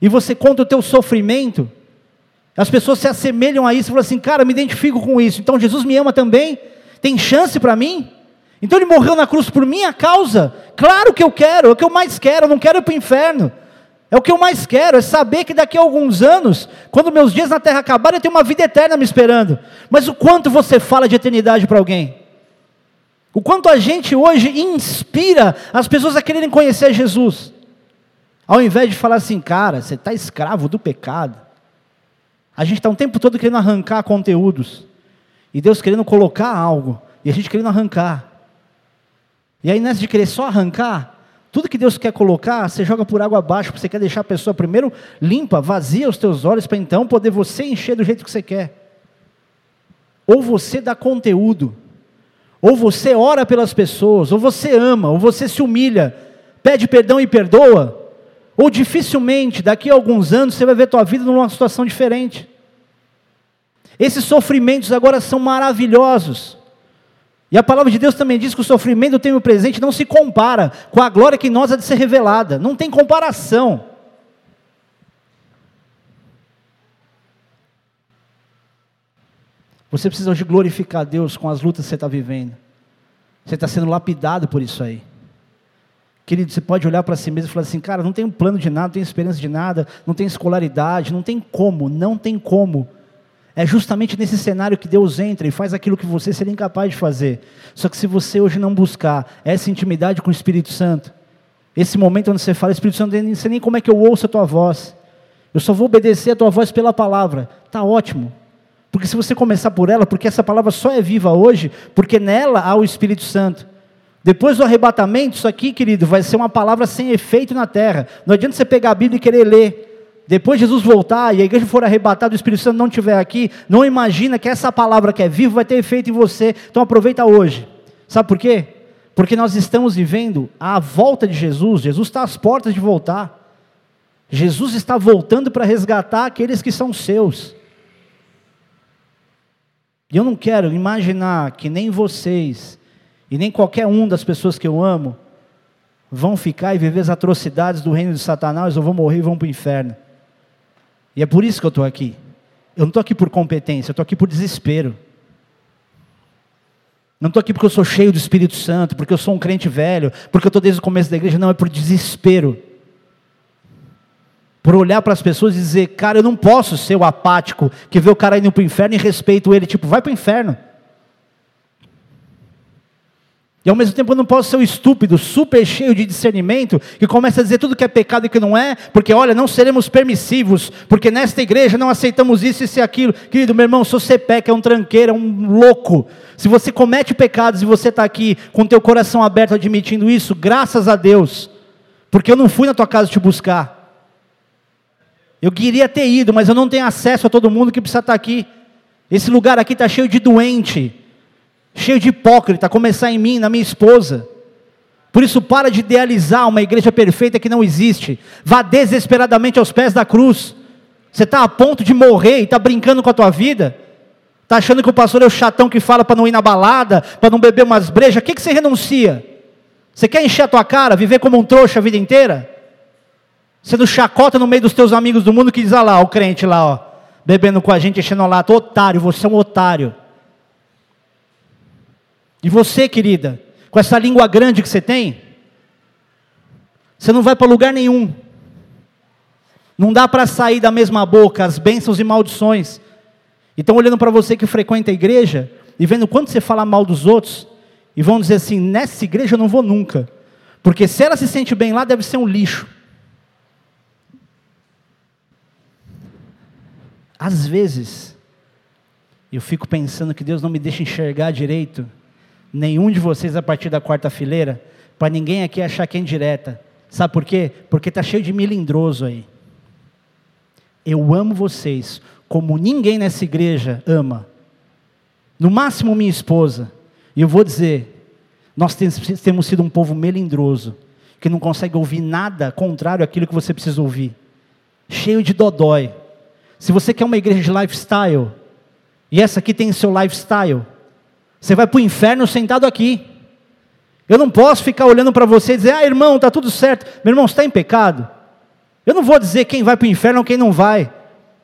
E você conta o teu sofrimento, as pessoas se assemelham a isso e falam assim, cara, me identifico com isso. Então Jesus me ama também? Tem chance para mim? Então ele morreu na cruz por minha causa? Claro que eu quero, é o que eu mais quero, eu não quero ir para o inferno. É o que eu mais quero, é saber que daqui a alguns anos, quando meus dias na terra acabarem, eu tenho uma vida eterna me esperando. Mas o quanto você fala de eternidade para alguém? O quanto a gente hoje inspira as pessoas a quererem conhecer Jesus. Ao invés de falar assim, cara, você está escravo do pecado. A gente está o tempo todo querendo arrancar conteúdos. E Deus querendo colocar algo. E a gente querendo arrancar. E aí, nessa de querer só arrancar, tudo que Deus quer colocar, você joga por água abaixo, porque você quer deixar a pessoa primeiro limpa, vazia os teus olhos, para então poder você encher do jeito que você quer. Ou você dá conteúdo, ou você ora pelas pessoas, ou você ama, ou você se humilha, pede perdão e perdoa, ou dificilmente daqui a alguns anos você vai ver tua vida numa situação diferente. Esses sofrimentos agora são maravilhosos. E a palavra de Deus também diz que o sofrimento do tempo presente não se compara com a glória que nós há de ser revelada. Não tem comparação. Você precisa hoje glorificar a Deus com as lutas que você está vivendo. Você está sendo lapidado por isso aí. Querido, você pode olhar para si mesmo e falar assim, cara, não tenho plano de nada, não tenho esperança de nada, não tenho escolaridade, não tem como, não tem como. É justamente nesse cenário que Deus entra e faz aquilo que você seria incapaz de fazer. Só que se você hoje não buscar essa intimidade com o Espírito Santo, esse momento onde você fala, Espírito Santo, eu não sei nem como é que eu ouço a tua voz. Eu só vou obedecer a tua voz pela palavra. Está ótimo. Porque se você começar por ela, porque essa palavra só é viva hoje, porque nela há o Espírito Santo. Depois do arrebatamento, isso aqui, querido, vai ser uma palavra sem efeito na terra. Não adianta você pegar a Bíblia e querer ler. Depois Jesus voltar e a igreja for arrebatada, o Espírito Santo não estiver aqui, não imagina que essa palavra que é viva vai ter efeito em você. Então aproveita hoje. Sabe por quê? Porque nós estamos vivendo a volta de Jesus. Jesus está às portas de voltar. Jesus está voltando para resgatar aqueles que são seus. E eu não quero imaginar que nem vocês e nem qualquer um das pessoas que eu amo vão ficar e viver as atrocidades do reino de Satanás ou vão morrer e vão para o inferno. E é por isso que eu estou aqui. Eu não estou aqui por competência, eu estou aqui por desespero. Não estou aqui porque eu sou cheio do Espírito Santo, porque eu sou um crente velho, porque eu estou desde o começo da igreja. Não, é por desespero. Por olhar para as pessoas e dizer, cara, eu não posso ser o apático que vê o cara indo para o inferno e respeito ele, tipo, vai para o inferno. E ao mesmo tempo eu não posso ser o estúpido, super cheio de discernimento, que começa a dizer tudo que é pecado e que não é, porque olha, não seremos permissivos, porque nesta igreja não aceitamos isso, isso e aquilo. Querido, meu irmão, se você peca, é um tranqueiro, é um louco. Se você comete pecados e você está aqui com teu coração aberto admitindo isso, graças a Deus, porque eu não fui na tua casa te buscar. Eu queria ter ido, mas eu não tenho acesso a todo mundo que precisa estar aqui. Esse lugar aqui está cheio de doente cheio de hipócrita, começar em mim, na minha esposa. Por isso, para de idealizar uma igreja perfeita que não existe. Vá desesperadamente aos pés da cruz. Você está a ponto de morrer e está brincando com a tua vida? Está achando que o pastor é o chatão que fala para não ir na balada, para não beber umas brejas? O que, que você renuncia? Você quer encher a tua cara, viver como um trouxa a vida inteira? Sendo chacota no meio dos teus amigos do mundo que diz, ah lá, o crente lá, ó, bebendo com a gente, enchendo lata, otário, você é um otário. E você, querida, com essa língua grande que você tem, você não vai para lugar nenhum. Não dá para sair da mesma boca as bênçãos e maldições. Então, olhando para você que frequenta a igreja e vendo quanto você fala mal dos outros, e vão dizer assim: nessa igreja eu não vou nunca, porque se ela se sente bem lá, deve ser um lixo. Às vezes, eu fico pensando que Deus não me deixa enxergar direito nenhum de vocês a partir da quarta fileira, para ninguém aqui achar que é indireta. Sabe por quê? Porque está cheio de milindroso aí. Eu amo vocês como ninguém nessa igreja ama. No máximo minha esposa. E eu vou dizer, nós temos sido um povo melindroso, que não consegue ouvir nada contrário àquilo que você precisa ouvir. Cheio de dodói. Se você quer uma igreja de lifestyle, e essa aqui tem seu lifestyle, você vai para o inferno sentado aqui. Eu não posso ficar olhando para você e dizer, ah, irmão, está tudo certo. Meu irmão, está em pecado. Eu não vou dizer quem vai para o inferno ou quem não vai.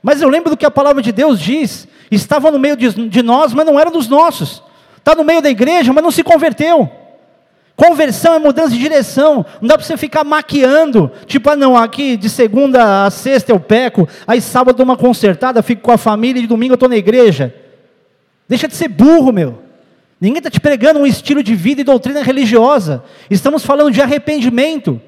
Mas eu lembro do que a palavra de Deus diz. Estava no meio de, nós, mas não era dos nossos. Está no meio da igreja, mas não se converteu. Conversão é mudança de direção. Não dá para você ficar maquiando. Tipo, ah, não, aqui de segunda a sexta eu peco, aí sábado dou uma consertada, fico com a família e de domingo eu estou na igreja. Deixa de ser burro, meu. Ninguém está te pregando um estilo de vida e doutrina religiosa. Estamos falando de arrependimento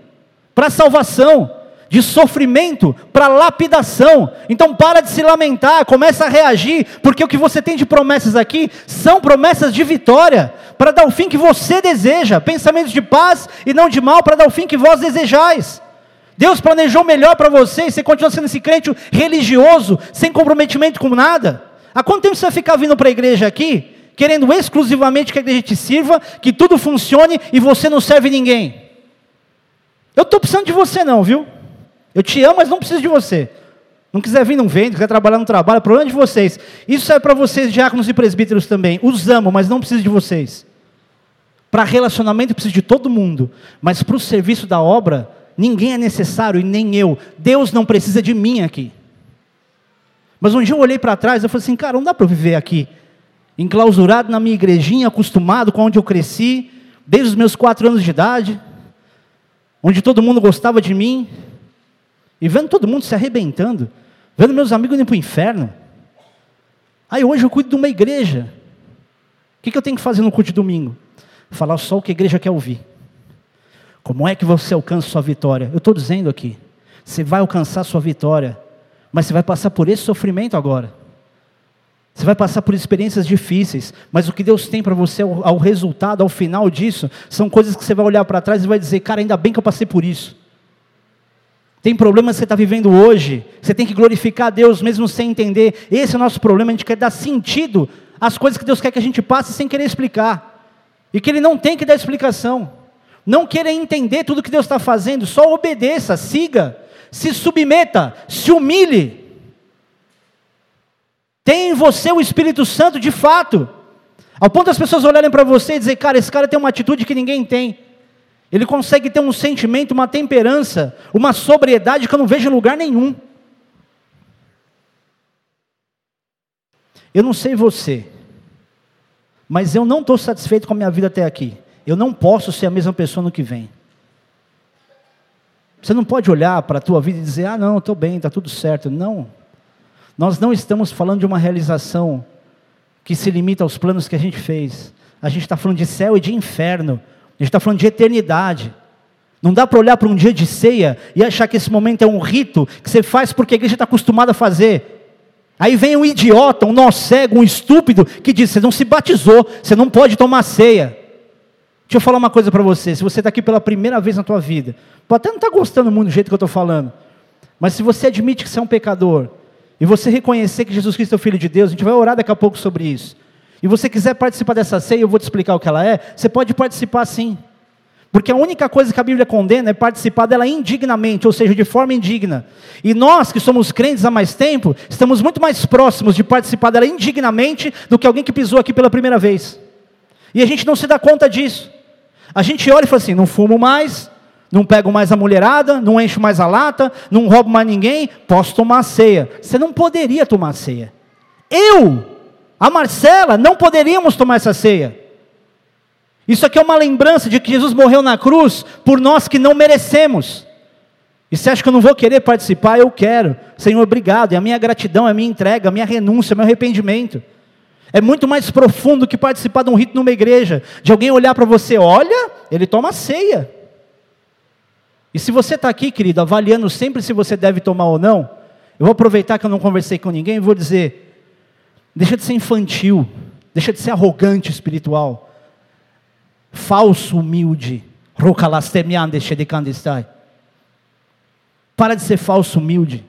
para salvação, de sofrimento para lapidação. Então para de se lamentar, começa a reagir, porque o que você tem de promessas aqui são promessas de vitória, para dar o fim que você deseja, pensamentos de paz e não de mal, para dar o fim que vós desejais. Deus planejou melhor para você e você continua sendo esse crente religioso, sem comprometimento com nada. Há quanto tempo você vai ficar vindo para a igreja aqui, querendo exclusivamente que a igreja te sirva, que tudo funcione e você não serve ninguém? Eu estou precisando de você não, viu? Eu te amo, mas não preciso de você. Não quiser vir, não vem. Não quiser trabalhar, não trabalha. Problema é de vocês. Isso serve para vocês, diáconos e presbíteros também. Os amo, mas não preciso de vocês. Para relacionamento, preciso de todo mundo. Mas para o serviço da obra, ninguém é necessário e nem eu. Deus não precisa de mim aqui. Mas um dia eu olhei para trás e falei assim, cara, não dá para viver aqui, enclausurado na minha igrejinha, acostumado com onde eu cresci, desde os meus quatro anos de idade, onde todo mundo gostava de mim, e vendo todo mundo se arrebentando, vendo meus amigos indo para o inferno. Aí hoje eu cuido de uma igreja. O que, eu tenho que fazer no culto de domingo? Falar só o que a igreja quer ouvir. Como é que você alcança sua vitória? Eu estou dizendo aqui, você vai alcançar sua vitória mas você vai passar por esse sofrimento agora. Você vai passar por experiências difíceis, mas o que Deus tem para você ao, resultado, ao final disso, são coisas que você vai olhar para trás e vai dizer: Cara, ainda bem que eu passei por isso. Tem problemas que você está vivendo hoje, você tem que glorificar a Deus mesmo sem entender. Esse é o nosso problema, a gente quer dar sentido às coisas que Deus quer que a gente passe sem querer explicar, e que Ele não tem que dar explicação. Não querer entender tudo que Deus está fazendo, só obedeça, siga se submeta, se humilhe. Tem em você o Espírito Santo de fato. Ao ponto das pessoas olharem para você e dizer, cara, esse cara tem uma atitude que ninguém tem. Ele consegue ter um sentimento, uma temperança, uma sobriedade que eu não vejo em lugar nenhum. Eu não sei você, mas eu não estou satisfeito com a minha vida até aqui. Eu não posso ser a mesma pessoa no que vem. Você não pode olhar para a tua vida e dizer, ah, não, estou bem, está tudo certo. Não. Nós não estamos falando de uma realização que se limita aos planos que a gente fez. A gente está falando de céu e de inferno. A gente está falando de eternidade. Não dá para olhar para um dia de ceia e achar que esse momento é um rito que você faz porque a igreja está acostumada a fazer. Aí vem um idiota, um nó cego, um estúpido, que diz: você não se batizou, você não pode tomar ceia. Deixa eu falar uma coisa para você. Se você está aqui pela primeira vez na tua vida, pode até não estar tá gostando muito do jeito que eu estou falando, mas se você admite que você é um pecador, e você reconhecer que Jesus Cristo é o Filho de Deus, a gente vai orar daqui a pouco sobre isso. E você quiser participar dessa ceia, eu vou te explicar o que ela é, você pode participar sim. Porque a única coisa que a Bíblia condena é participar dela indignamente, ou seja, de forma indigna. E nós que somos crentes há mais tempo, estamos muito mais próximos de participar dela indignamente do que alguém que pisou aqui pela primeira vez. E a gente não se dá conta disso. A gente olha e fala assim: não fumo mais, não pego mais a mulherada, não encho mais a lata, não roubo mais ninguém, posso tomar ceia. Você não poderia tomar ceia. Eu, a Marcela, não poderíamos tomar essa ceia. Isso aqui é uma lembrança de que Jesus morreu na cruz por nós que não merecemos. E você acha que eu não vou querer participar? Eu quero. Senhor, obrigado. É a minha gratidão, é a minha entrega, a minha renúncia, é o meu arrependimento. É muito mais profundo que participar de um rito numa igreja, de alguém olhar para você, olha, ele toma ceia. E se você está aqui, querido, avaliando sempre se você deve tomar ou não, eu vou aproveitar que eu não conversei com ninguém e vou dizer: deixa de ser infantil, deixa de ser arrogante espiritual, falso, humilde. Para de ser falso, humilde.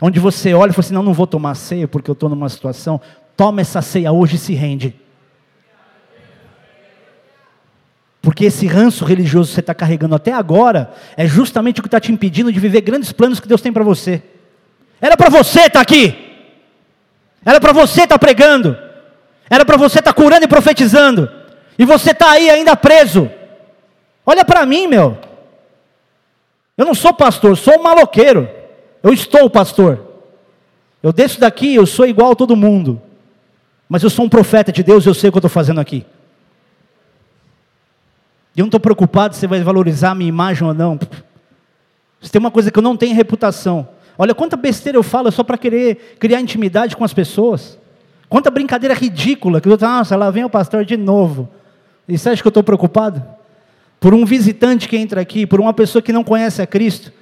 Onde você olha e fala assim: não, não vou tomar ceia porque eu estou numa situação. Toma essa ceia hoje e se rende. Porque esse ranço religioso que você está carregando até agora é justamente o que está te impedindo de viver grandes planos que Deus tem para você. Era para você estar tá aqui. Era para você estar tá pregando. Era para você estar tá curando e profetizando. E você está aí ainda preso. Olha para mim, meu. Eu não sou pastor, sou um maloqueiro. Eu estou pastor. Eu desço daqui, eu sou igual a todo mundo. Mas eu sou um profeta de Deus, eu sei o que eu estou fazendo aqui. Eu não estou preocupado se você vai valorizar a minha imagem ou não. Se tem uma coisa que eu não tenho reputação. Olha quanta besteira eu falo só para querer criar intimidade com as pessoas. Quanta brincadeira ridícula que eu estou, nossa, lá vem o pastor de novo. E você acha que eu estou preocupado? Por um visitante que entra aqui, por uma pessoa que não conhece a Cristo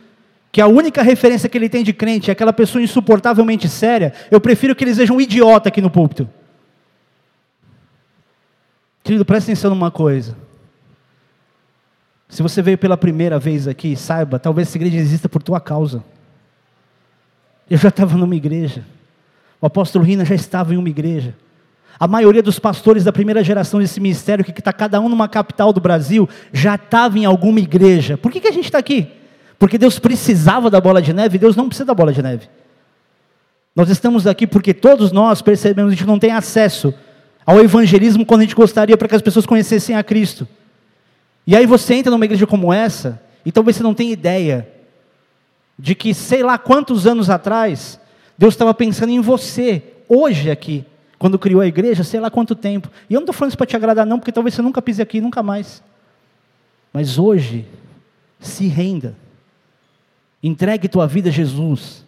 que a única referência que ele tem de crente é aquela pessoa insuportavelmente séria, eu prefiro que eles vejam um idiota aqui no púlpito. Querido, presta atenção numa coisa. Se você veio pela primeira vez aqui, saiba, talvez essa igreja exista por tua causa. Eu já estava numa igreja. O apóstolo Rina já estava em uma igreja. A maioria dos pastores da primeira geração desse ministério, que está cada um numa capital do Brasil, já estava em alguma igreja. Por que, que a gente está aqui? Porque Deus precisava da bola de neve, Deus não precisa da bola de neve. Nós estamos aqui porque todos nós percebemos que a gente não tem acesso ao evangelismo quando a gente gostaria para que as pessoas conhecessem a Cristo. E aí você entra numa igreja como essa, e talvez você não tenha ideia de que, sei lá quantos anos atrás, Deus estava pensando em você, hoje aqui, quando criou a igreja, sei lá quanto tempo. E eu não estou falando isso para te agradar, não, porque talvez você nunca pise aqui, nunca mais. Mas hoje, se renda. Entregue tua vida a Jesus.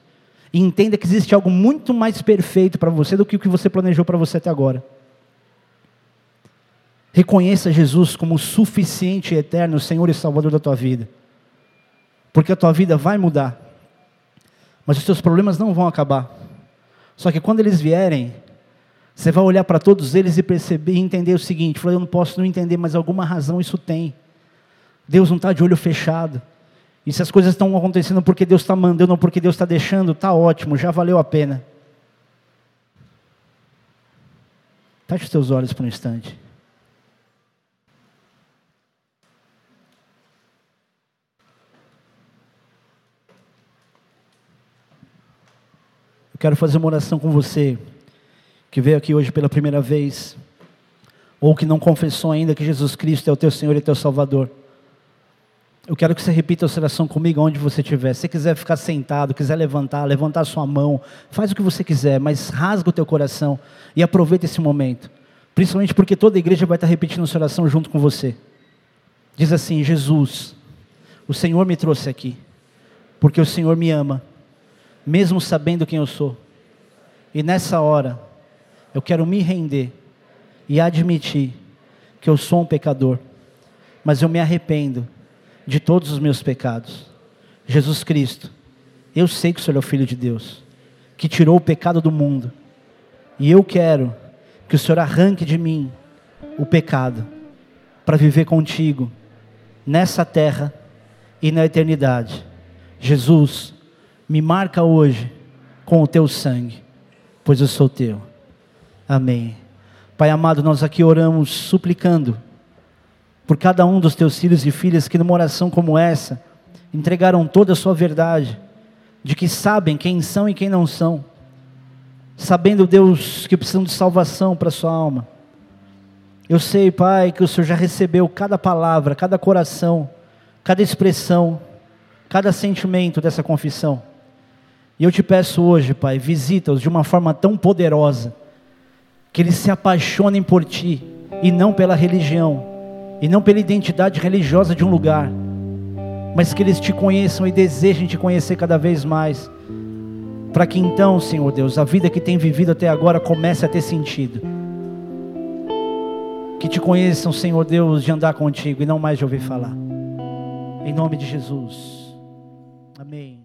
E entenda que existe algo muito mais perfeito para você do que o que você planejou para você até agora. Reconheça Jesus como o suficiente e eterno Senhor e Salvador da tua vida. Porque a tua vida vai mudar. Mas os teus problemas não vão acabar. Só que quando eles vierem, você vai olhar para todos eles e perceber e entender o seguinte: eu não posso não entender, mas alguma razão isso tem. Deus não está de olho fechado. E se as coisas estão acontecendo porque Deus está mandando ou porque Deus está deixando, está ótimo, já valeu a pena. Feche os teus olhos por um instante. Quero fazer uma oração com você, que veio aqui hoje pela primeira vez, ou que não confessou ainda que Jesus Cristo é o teu Senhor e teu Salvador. Eu quero que você repita essa oração comigo onde você estiver. Se quiser ficar sentado, quiser levantar, levantar sua mão, faz o que você quiser, mas rasga o teu coração e aproveita esse momento. Principalmente porque toda a igreja vai estar repetindo essa oração junto com você. Diz assim: Jesus, o Senhor me trouxe aqui, porque o Senhor me ama mesmo sabendo quem eu sou. E nessa hora, eu quero me render e admitir que eu sou um pecador, mas eu me arrependo de todos os meus pecados. Jesus Cristo, eu sei que o Senhor é o Filho de Deus, que tirou o pecado do mundo, e eu quero que o Senhor arranque de mim o pecado, para viver contigo, nessa terra e na eternidade. Jesus, me marca hoje com o teu sangue, pois eu sou teu. Amém. Pai amado, nós aqui oramos suplicando por cada um dos teus filhos e filhas que numa oração como essa entregaram toda a sua verdade, de que sabem quem são e quem não são, sabendo, Deus, que precisam de salvação para sua alma. Eu sei, Pai, que o Senhor já recebeu cada palavra, cada coração, cada expressão, cada sentimento dessa confissão. E eu te peço hoje, Pai, visita-os de uma forma tão poderosa, que eles se apaixonem por Ti, e não pela religião, e não pela identidade religiosa de um lugar, mas que eles te conheçam e desejem te conhecer cada vez mais, para que então, Senhor Deus, a vida que tem vivido até agora comece a ter sentido. Que te conheçam, Senhor Deus, de andar contigo e não mais de ouvir falar. Em nome de Jesus. Amém.